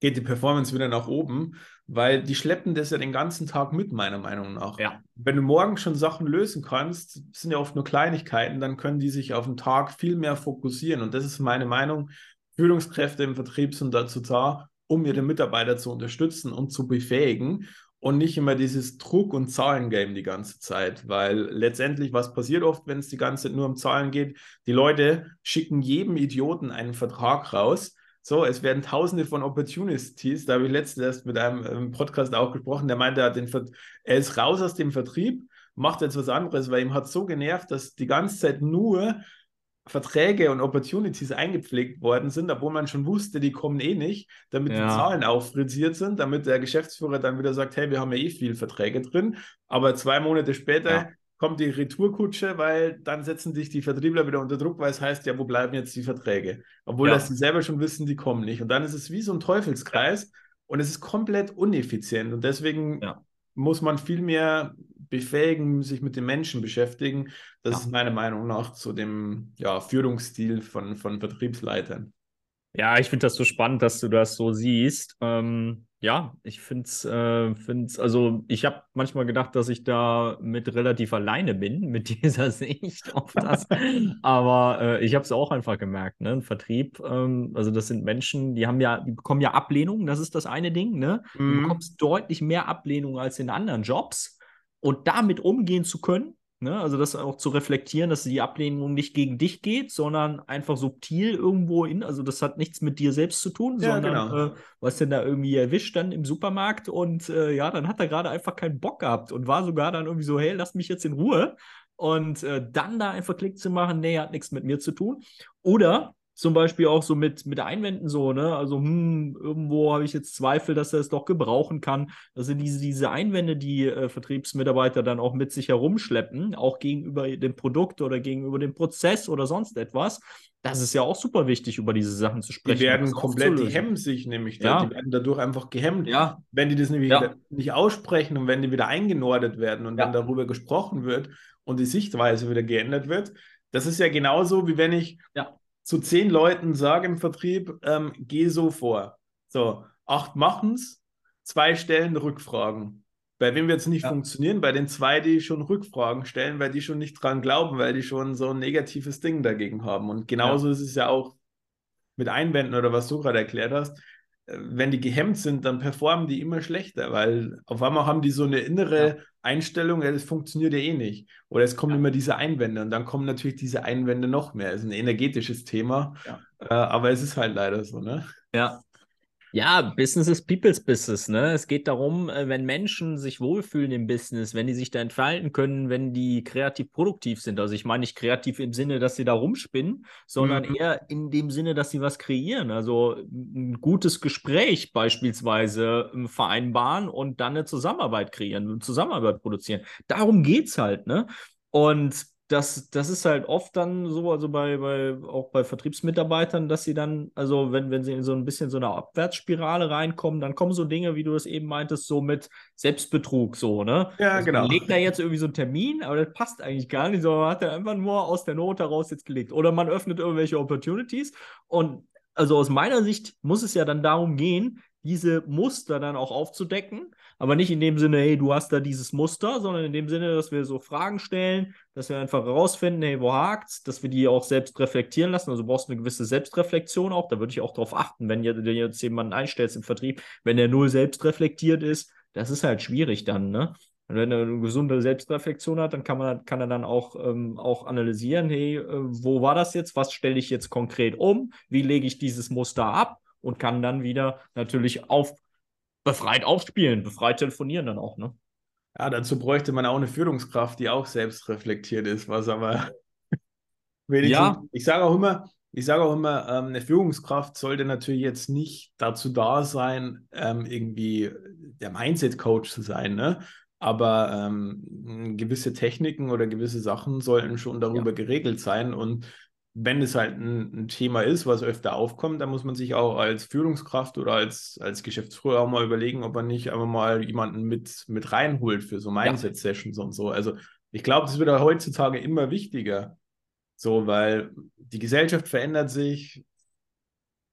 geht die Performance wieder nach oben, weil die schleppen das ja den ganzen Tag mit, meiner Meinung nach. Ja. Wenn du morgen schon Sachen lösen kannst, sind ja oft nur Kleinigkeiten, dann können die sich auf den Tag viel mehr fokussieren. Und das ist meine Meinung. Führungskräfte im Vertrieb sind dazu da, um ihre Mitarbeiter zu unterstützen und zu befähigen und nicht immer dieses Druck- und Zahlengame die ganze Zeit, weil letztendlich, was passiert oft, wenn es die ganze Zeit nur um Zahlen geht? Die Leute schicken jedem Idioten einen Vertrag raus. So, es werden tausende von Opportunities. Da habe ich letztens erst mit einem, einem Podcast auch gesprochen, der meinte, er, den, er ist raus aus dem Vertrieb, macht jetzt was anderes, weil ihm hat so genervt, dass die ganze Zeit nur Verträge und Opportunities eingepflegt worden sind, obwohl man schon wusste, die kommen eh nicht, damit ja. die Zahlen auch fritziert sind, damit der Geschäftsführer dann wieder sagt, hey, wir haben ja eh viel Verträge drin, aber zwei Monate später ja. kommt die Retourkutsche, weil dann setzen sich die Vertriebler wieder unter Druck, weil es heißt, ja, wo bleiben jetzt die Verträge? Obwohl ja. das sie selber schon wissen, die kommen nicht. Und dann ist es wie so ein Teufelskreis und es ist komplett uneffizient und deswegen muss man viel mehr befähigen, sich mit den Menschen beschäftigen. Das ja. ist meiner Meinung nach zu dem ja, Führungsstil von, von Vertriebsleitern. Ja, ich finde das so spannend, dass du das so siehst. Ähm, ja, ich finde es, äh, find's, also ich habe manchmal gedacht, dass ich da mit relativ alleine bin, (laughs) mit dieser Sicht auf das. (laughs) Aber äh, ich habe es auch einfach gemerkt, ne? Ein Vertrieb, ähm, also das sind Menschen, die haben ja, die bekommen ja Ablehnung, das ist das eine Ding, ne? Du mhm. bekommst deutlich mehr Ablehnung als in anderen Jobs und damit umgehen zu können, ne? also das auch zu reflektieren, dass die Ablehnung nicht gegen dich geht, sondern einfach subtil irgendwo in, also das hat nichts mit dir selbst zu tun, ja, sondern genau. äh, was denn da irgendwie erwischt dann im Supermarkt und äh, ja, dann hat er gerade einfach keinen Bock gehabt und war sogar dann irgendwie so, hey, lass mich jetzt in Ruhe. Und äh, dann da einfach Klick zu machen, nee, hat nichts mit mir zu tun. Oder zum Beispiel auch so mit, mit Einwänden so, ne? Also, hm, irgendwo habe ich jetzt Zweifel, dass er es doch gebrauchen kann. Also diese, diese Einwände, die äh, Vertriebsmitarbeiter dann auch mit sich herumschleppen, auch gegenüber dem Produkt oder gegenüber dem Prozess oder sonst etwas, das ist ja auch super wichtig, über diese Sachen zu sprechen. Die werden komplett, die hemmen sich nämlich, ja. die werden dadurch einfach gehemmt. Ja. Wenn die das nämlich ja. nicht aussprechen und wenn die wieder eingenordet werden und ja. dann darüber gesprochen wird und die Sichtweise wieder geändert wird, das ist ja genauso, wie wenn ich ja zu zehn Leuten sage im Vertrieb, ähm, geh so vor. So, acht machen es, zwei stellen Rückfragen. Bei wem wird es nicht ja. funktionieren? Bei den zwei, die schon Rückfragen stellen, weil die schon nicht dran glauben, weil die schon so ein negatives Ding dagegen haben. Und genauso ja. ist es ja auch mit Einwänden oder was du gerade erklärt hast. Äh, wenn die gehemmt sind, dann performen die immer schlechter, weil auf einmal haben die so eine innere ja. Einstellung, ja, das funktioniert ja eh nicht. Oder es kommen ja. immer diese Einwände und dann kommen natürlich diese Einwände noch mehr. Es ist ein energetisches Thema, ja. äh, aber es ist halt leider so, ne? Ja, ja, Business ist People's Business. Ne? Es geht darum, äh, wenn Menschen sich wohlfühlen im Business, wenn die sich da entfalten können, wenn die kreativ produktiv sind. Also ich meine nicht kreativ im Sinne, dass sie da rumspinnen, sondern mhm. eher in dem Sinne, dass sie was kreieren. Also ein gutes Gespräch beispielsweise ähm, vereinbaren und dann eine Zusammenarbeit kreieren, eine Zusammenarbeit produzieren. Darum geht's halt. Ne? Und das, das ist halt oft dann so, also bei, bei, auch bei Vertriebsmitarbeitern, dass sie dann, also wenn, wenn sie in so ein bisschen so eine Abwärtsspirale reinkommen, dann kommen so Dinge, wie du es eben meintest, so mit Selbstbetrug, so, ne? Ja, also genau. Man legt da jetzt irgendwie so einen Termin, aber das passt eigentlich gar nicht, sondern man hat er einfach nur aus der Not heraus jetzt gelegt. Oder man öffnet irgendwelche Opportunities und also aus meiner Sicht muss es ja dann darum gehen, diese Muster dann auch aufzudecken, aber nicht in dem Sinne, hey, du hast da dieses Muster, sondern in dem Sinne, dass wir so Fragen stellen, dass wir einfach herausfinden, hey, wo hakt's, dass wir die auch selbst reflektieren lassen. Also du brauchst eine gewisse Selbstreflexion auch. Da würde ich auch darauf achten, wenn du jetzt jemanden einstellst im Vertrieb, wenn der null selbst reflektiert ist, das ist halt schwierig dann, ne? Und wenn er eine gesunde Selbstreflexion hat, dann kann man kann er dann auch, ähm, auch analysieren, hey, äh, wo war das jetzt? Was stelle ich jetzt konkret um? Wie lege ich dieses Muster ab? und kann dann wieder natürlich auf, befreit aufspielen, befreit telefonieren dann auch, ne? Ja, dazu bräuchte man auch eine Führungskraft, die auch selbst reflektiert ist, was aber (laughs) Wenigstens, ja. Ich sage auch immer, ich sage auch immer, ähm, eine Führungskraft sollte natürlich jetzt nicht dazu da sein, ähm, irgendwie der Mindset-Coach zu sein, ne? Aber ähm, gewisse Techniken oder gewisse Sachen sollten schon darüber ja. geregelt sein. Und wenn es halt ein, ein, Thema ist, was öfter aufkommt, dann muss man sich auch als Führungskraft oder als, als Geschäftsführer auch mal überlegen, ob man nicht einfach mal jemanden mit, mit reinholt für so Mindset-Sessions ja. und so. Also ich glaube, das wird heutzutage immer wichtiger. So, weil die Gesellschaft verändert sich.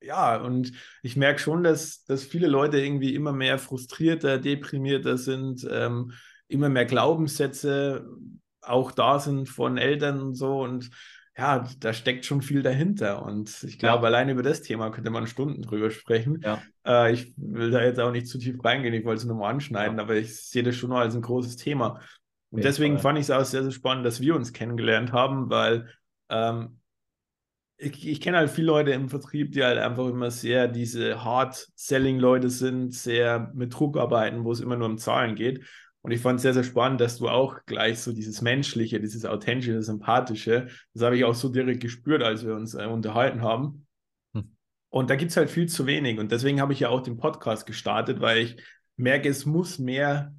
Ja, und ich merke schon, dass, dass viele Leute irgendwie immer mehr frustrierter, deprimierter sind, ähm, immer mehr Glaubenssätze auch da sind von Eltern und so. Und ja, da steckt schon viel dahinter. Und ich glaube, ja. allein über das Thema könnte man Stunden drüber sprechen. Ja. Äh, ich will da jetzt auch nicht zu tief reingehen, ich wollte es nur mal anschneiden, ja. aber ich sehe das schon als ein großes Thema. Und deswegen fand ich es auch sehr, sehr spannend, dass wir uns kennengelernt haben, weil ähm, ich, ich kenne halt viele Leute im Vertrieb, die halt einfach immer sehr diese Hard-Selling-Leute sind, sehr mit Druck arbeiten, wo es immer nur um Zahlen geht. Und ich fand es sehr, sehr spannend, dass du auch gleich so dieses Menschliche, dieses Authentische, Sympathische, das habe ich auch so direkt gespürt, als wir uns äh, unterhalten haben. Hm. Und da gibt es halt viel zu wenig. Und deswegen habe ich ja auch den Podcast gestartet, weil ich merke, es muss mehr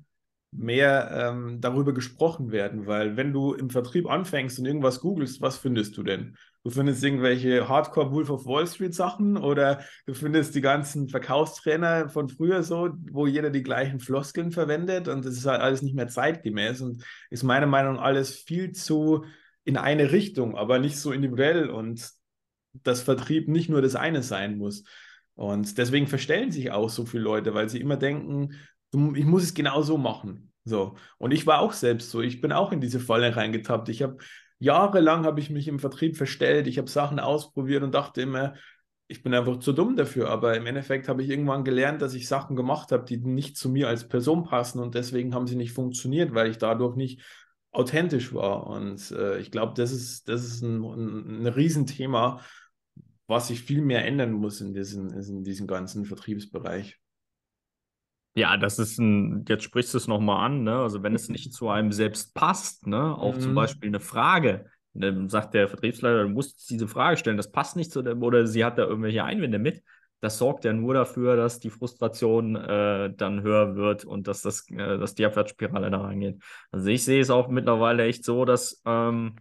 mehr ähm, darüber gesprochen werden, weil wenn du im Vertrieb anfängst und irgendwas googelst, was findest du denn? Du findest irgendwelche Hardcore Wolf of Wall Street Sachen oder du findest die ganzen Verkaufstrainer von früher so, wo jeder die gleichen Floskeln verwendet und das ist halt alles nicht mehr zeitgemäß und ist meiner Meinung nach alles viel zu in eine Richtung, aber nicht so individuell und das Vertrieb nicht nur das eine sein muss. Und deswegen verstellen sich auch so viele Leute, weil sie immer denken, ich muss es genau so machen. So. Und ich war auch selbst so. Ich bin auch in diese Falle reingetappt. Ich habe jahrelang habe ich mich im Vertrieb verstellt. Ich habe Sachen ausprobiert und dachte immer, ich bin einfach zu dumm dafür. Aber im Endeffekt habe ich irgendwann gelernt, dass ich Sachen gemacht habe, die nicht zu mir als Person passen und deswegen haben sie nicht funktioniert, weil ich dadurch nicht authentisch war. Und äh, ich glaube, das ist, das ist ein, ein, ein Riesenthema, was sich viel mehr ändern muss in diesem, in diesem ganzen Vertriebsbereich. Ja, das ist ein, jetzt sprichst du es nochmal an, ne? Also wenn es nicht zu einem selbst passt, ne, auch mhm. zum Beispiel eine Frage, dann sagt der Vertriebsleiter, du musst diese Frage stellen, das passt nicht zu dem, oder sie hat da irgendwelche Einwände mit. Das sorgt ja nur dafür, dass die Frustration äh, dann höher wird und dass das, äh, dass die Abwärtsspirale da reingeht. Also ich sehe es auch mittlerweile echt so, dass ähm,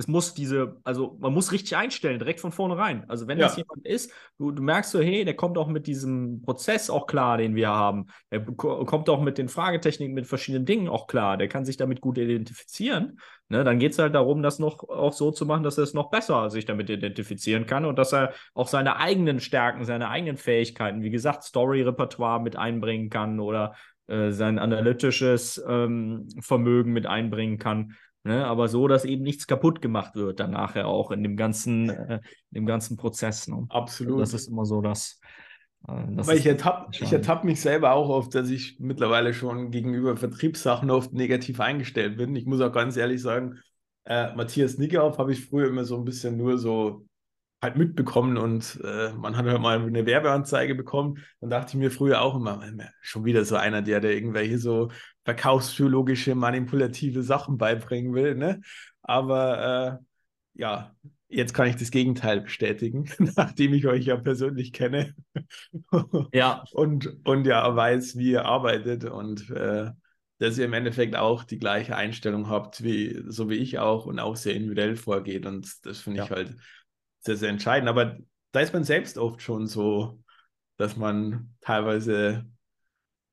es muss diese, also man muss richtig einstellen, direkt von vornherein. Also wenn ja. das jemand ist, du, du, merkst so, hey, der kommt auch mit diesem Prozess auch klar, den wir haben. Der kommt auch mit den Fragetechniken, mit verschiedenen Dingen auch klar. Der kann sich damit gut identifizieren. Ne, dann geht es halt darum, das noch auch so zu machen, dass er es noch besser sich damit identifizieren kann und dass er auch seine eigenen Stärken, seine eigenen Fähigkeiten, wie gesagt, Story-Repertoire mit einbringen kann oder äh, sein analytisches ähm, Vermögen mit einbringen kann. Ne, aber so, dass eben nichts kaputt gemacht wird dann nachher auch in dem ganzen, äh, in dem ganzen Prozess. Ne? Absolut. Das ist immer so, dass. Äh, das Weil ich ertappe ertapp mich selber auch oft, dass ich mittlerweile schon gegenüber Vertriebssachen oft negativ eingestellt bin. Ich muss auch ganz ehrlich sagen, äh, Matthias Niggerhoff habe ich früher immer so ein bisschen nur so halt mitbekommen und äh, man hat halt mal eine Werbeanzeige bekommen. Dann dachte ich mir früher auch immer, schon wieder so einer, der, der irgendwelche so verkaufspsychologische, manipulative Sachen beibringen will. Ne? Aber äh, ja, jetzt kann ich das Gegenteil bestätigen, (laughs) nachdem ich euch ja persönlich kenne. (laughs) ja. Und, und ja weiß, wie ihr arbeitet und äh, dass ihr im Endeffekt auch die gleiche Einstellung habt, wie so wie ich auch und auch sehr individuell vorgeht. Und das finde ja. ich halt sehr, sehr entscheidend. Aber da ist man selbst oft schon so, dass man teilweise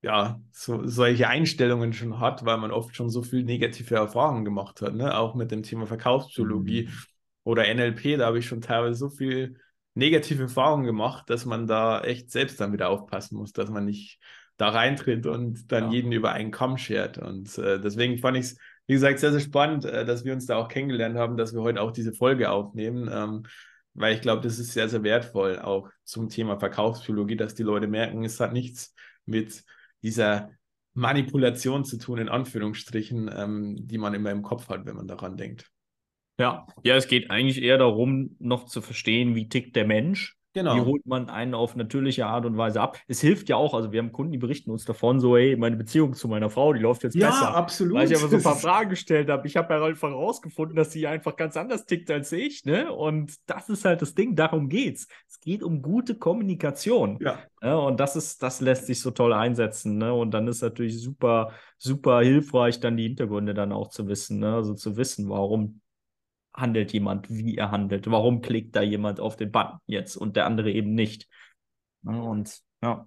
ja so, solche Einstellungen schon hat, weil man oft schon so viel negative Erfahrungen gemacht hat, ne? Auch mit dem Thema Verkaufspsychologie mhm. oder NLP, da habe ich schon teilweise so viel negative Erfahrungen gemacht, dass man da echt selbst dann wieder aufpassen muss, dass man nicht da reintritt und dann ja. jeden über einen Kamm schert. Und äh, deswegen fand ich es, wie gesagt, sehr, sehr spannend, äh, dass wir uns da auch kennengelernt haben, dass wir heute auch diese Folge aufnehmen. Ähm, weil ich glaube, das ist sehr, sehr wertvoll auch zum Thema Verkaufspsychologie, dass die Leute merken, es hat nichts mit dieser Manipulation zu tun, in Anführungsstrichen, ähm, die man immer im Kopf hat, wenn man daran denkt. Ja, ja, es geht eigentlich eher darum, noch zu verstehen, wie tickt der Mensch Genau. Wie holt man einen auf natürliche Art und Weise ab? Es hilft ja auch, also wir haben Kunden, die berichten uns davon so, hey, meine Beziehung zu meiner Frau, die läuft jetzt ja, besser. Ja, absolut. Weil ich einfach so ein paar (laughs) Fragen gestellt habe. Ich habe ja einfach herausgefunden, dass sie einfach ganz anders tickt als ich, ne? Und das ist halt das Ding, darum geht's. Es geht um gute Kommunikation. Ja. ja und das ist, das lässt sich so toll einsetzen, ne? Und dann ist natürlich super, super hilfreich, dann die Hintergründe dann auch zu wissen, ne? Also zu wissen, warum handelt jemand, wie er handelt. Warum klickt da jemand auf den Button jetzt und der andere eben nicht? Und ja.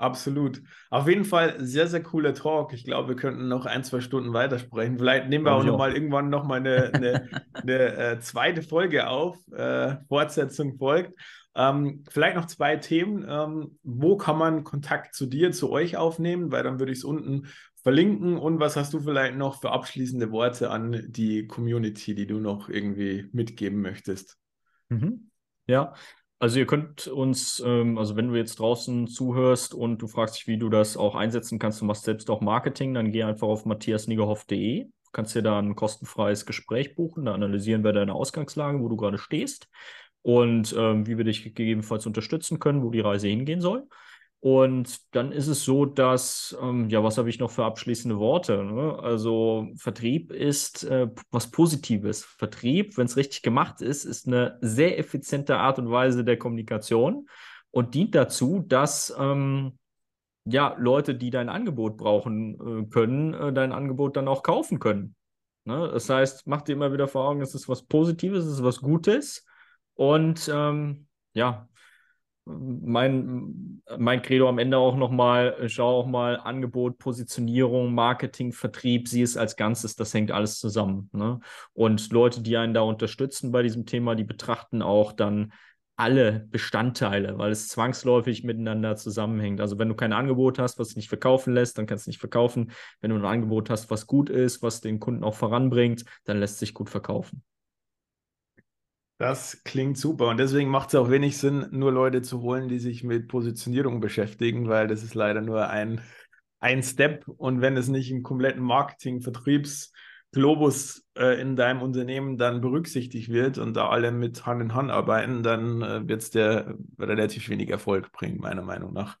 Absolut. Auf jeden Fall sehr, sehr cooler Talk. Ich glaube, wir könnten noch ein, zwei Stunden weitersprechen. Vielleicht nehmen wir auch, auch. noch mal irgendwann noch mal eine, eine, (laughs) eine äh, zweite Folge auf. Äh, Fortsetzung folgt. Ähm, vielleicht noch zwei Themen. Ähm, wo kann man Kontakt zu dir, zu euch aufnehmen? Weil dann würde ich es unten verlinken. Und was hast du vielleicht noch für abschließende Worte an die Community, die du noch irgendwie mitgeben möchtest? Mhm. Ja, also ihr könnt uns, ähm, also wenn du jetzt draußen zuhörst und du fragst dich, wie du das auch einsetzen kannst, du machst selbst auch Marketing, dann geh einfach auf matthiasniegerhoff.de. Du kannst dir da ein kostenfreies Gespräch buchen, da analysieren wir deine Ausgangslage, wo du gerade stehst und ähm, wie wir dich gegebenenfalls unterstützen können, wo die Reise hingehen soll. Und dann ist es so, dass, ähm, ja, was habe ich noch für abschließende Worte? Ne? Also Vertrieb ist äh, was Positives. Vertrieb, wenn es richtig gemacht ist, ist eine sehr effiziente Art und Weise der Kommunikation und dient dazu, dass ähm, ja, Leute, die dein Angebot brauchen äh, können, äh, dein Angebot dann auch kaufen können. Ne? Das heißt, mach dir immer wieder vor Augen, es ist was Positives, es ist was Gutes. Und ähm, ja, mein, mein Credo am Ende auch nochmal, schau auch mal Angebot, Positionierung, Marketing, Vertrieb, sieh es als Ganzes, das hängt alles zusammen. Ne? Und Leute, die einen da unterstützen bei diesem Thema, die betrachten auch dann alle Bestandteile, weil es zwangsläufig miteinander zusammenhängt. Also wenn du kein Angebot hast, was nicht verkaufen lässt, dann kannst du nicht verkaufen. Wenn du ein Angebot hast, was gut ist, was den Kunden auch voranbringt, dann lässt sich gut verkaufen. Das klingt super und deswegen macht es auch wenig Sinn, nur Leute zu holen, die sich mit Positionierung beschäftigen, weil das ist leider nur ein, ein Step und wenn es nicht im kompletten Marketing, Vertriebs, Globus äh, in deinem Unternehmen dann berücksichtigt wird und da alle mit Hand in Hand arbeiten, dann äh, wird es dir relativ wenig Erfolg bringen, meiner Meinung nach.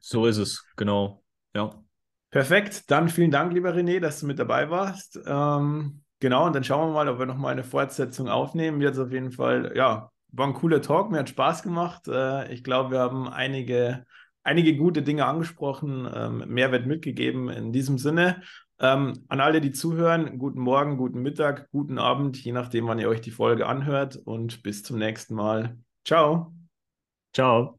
So ist es, genau. Ja. Perfekt. Dann vielen Dank, lieber René, dass du mit dabei warst. Ähm, Genau, und dann schauen wir mal, ob wir nochmal eine Fortsetzung aufnehmen. Jetzt auf jeden Fall, ja, war ein cooler Talk, mir hat Spaß gemacht. Äh, ich glaube, wir haben einige, einige gute Dinge angesprochen, ähm, Mehrwert mitgegeben in diesem Sinne. Ähm, an alle, die zuhören, guten Morgen, guten Mittag, guten Abend, je nachdem, wann ihr euch die Folge anhört und bis zum nächsten Mal. Ciao. Ciao.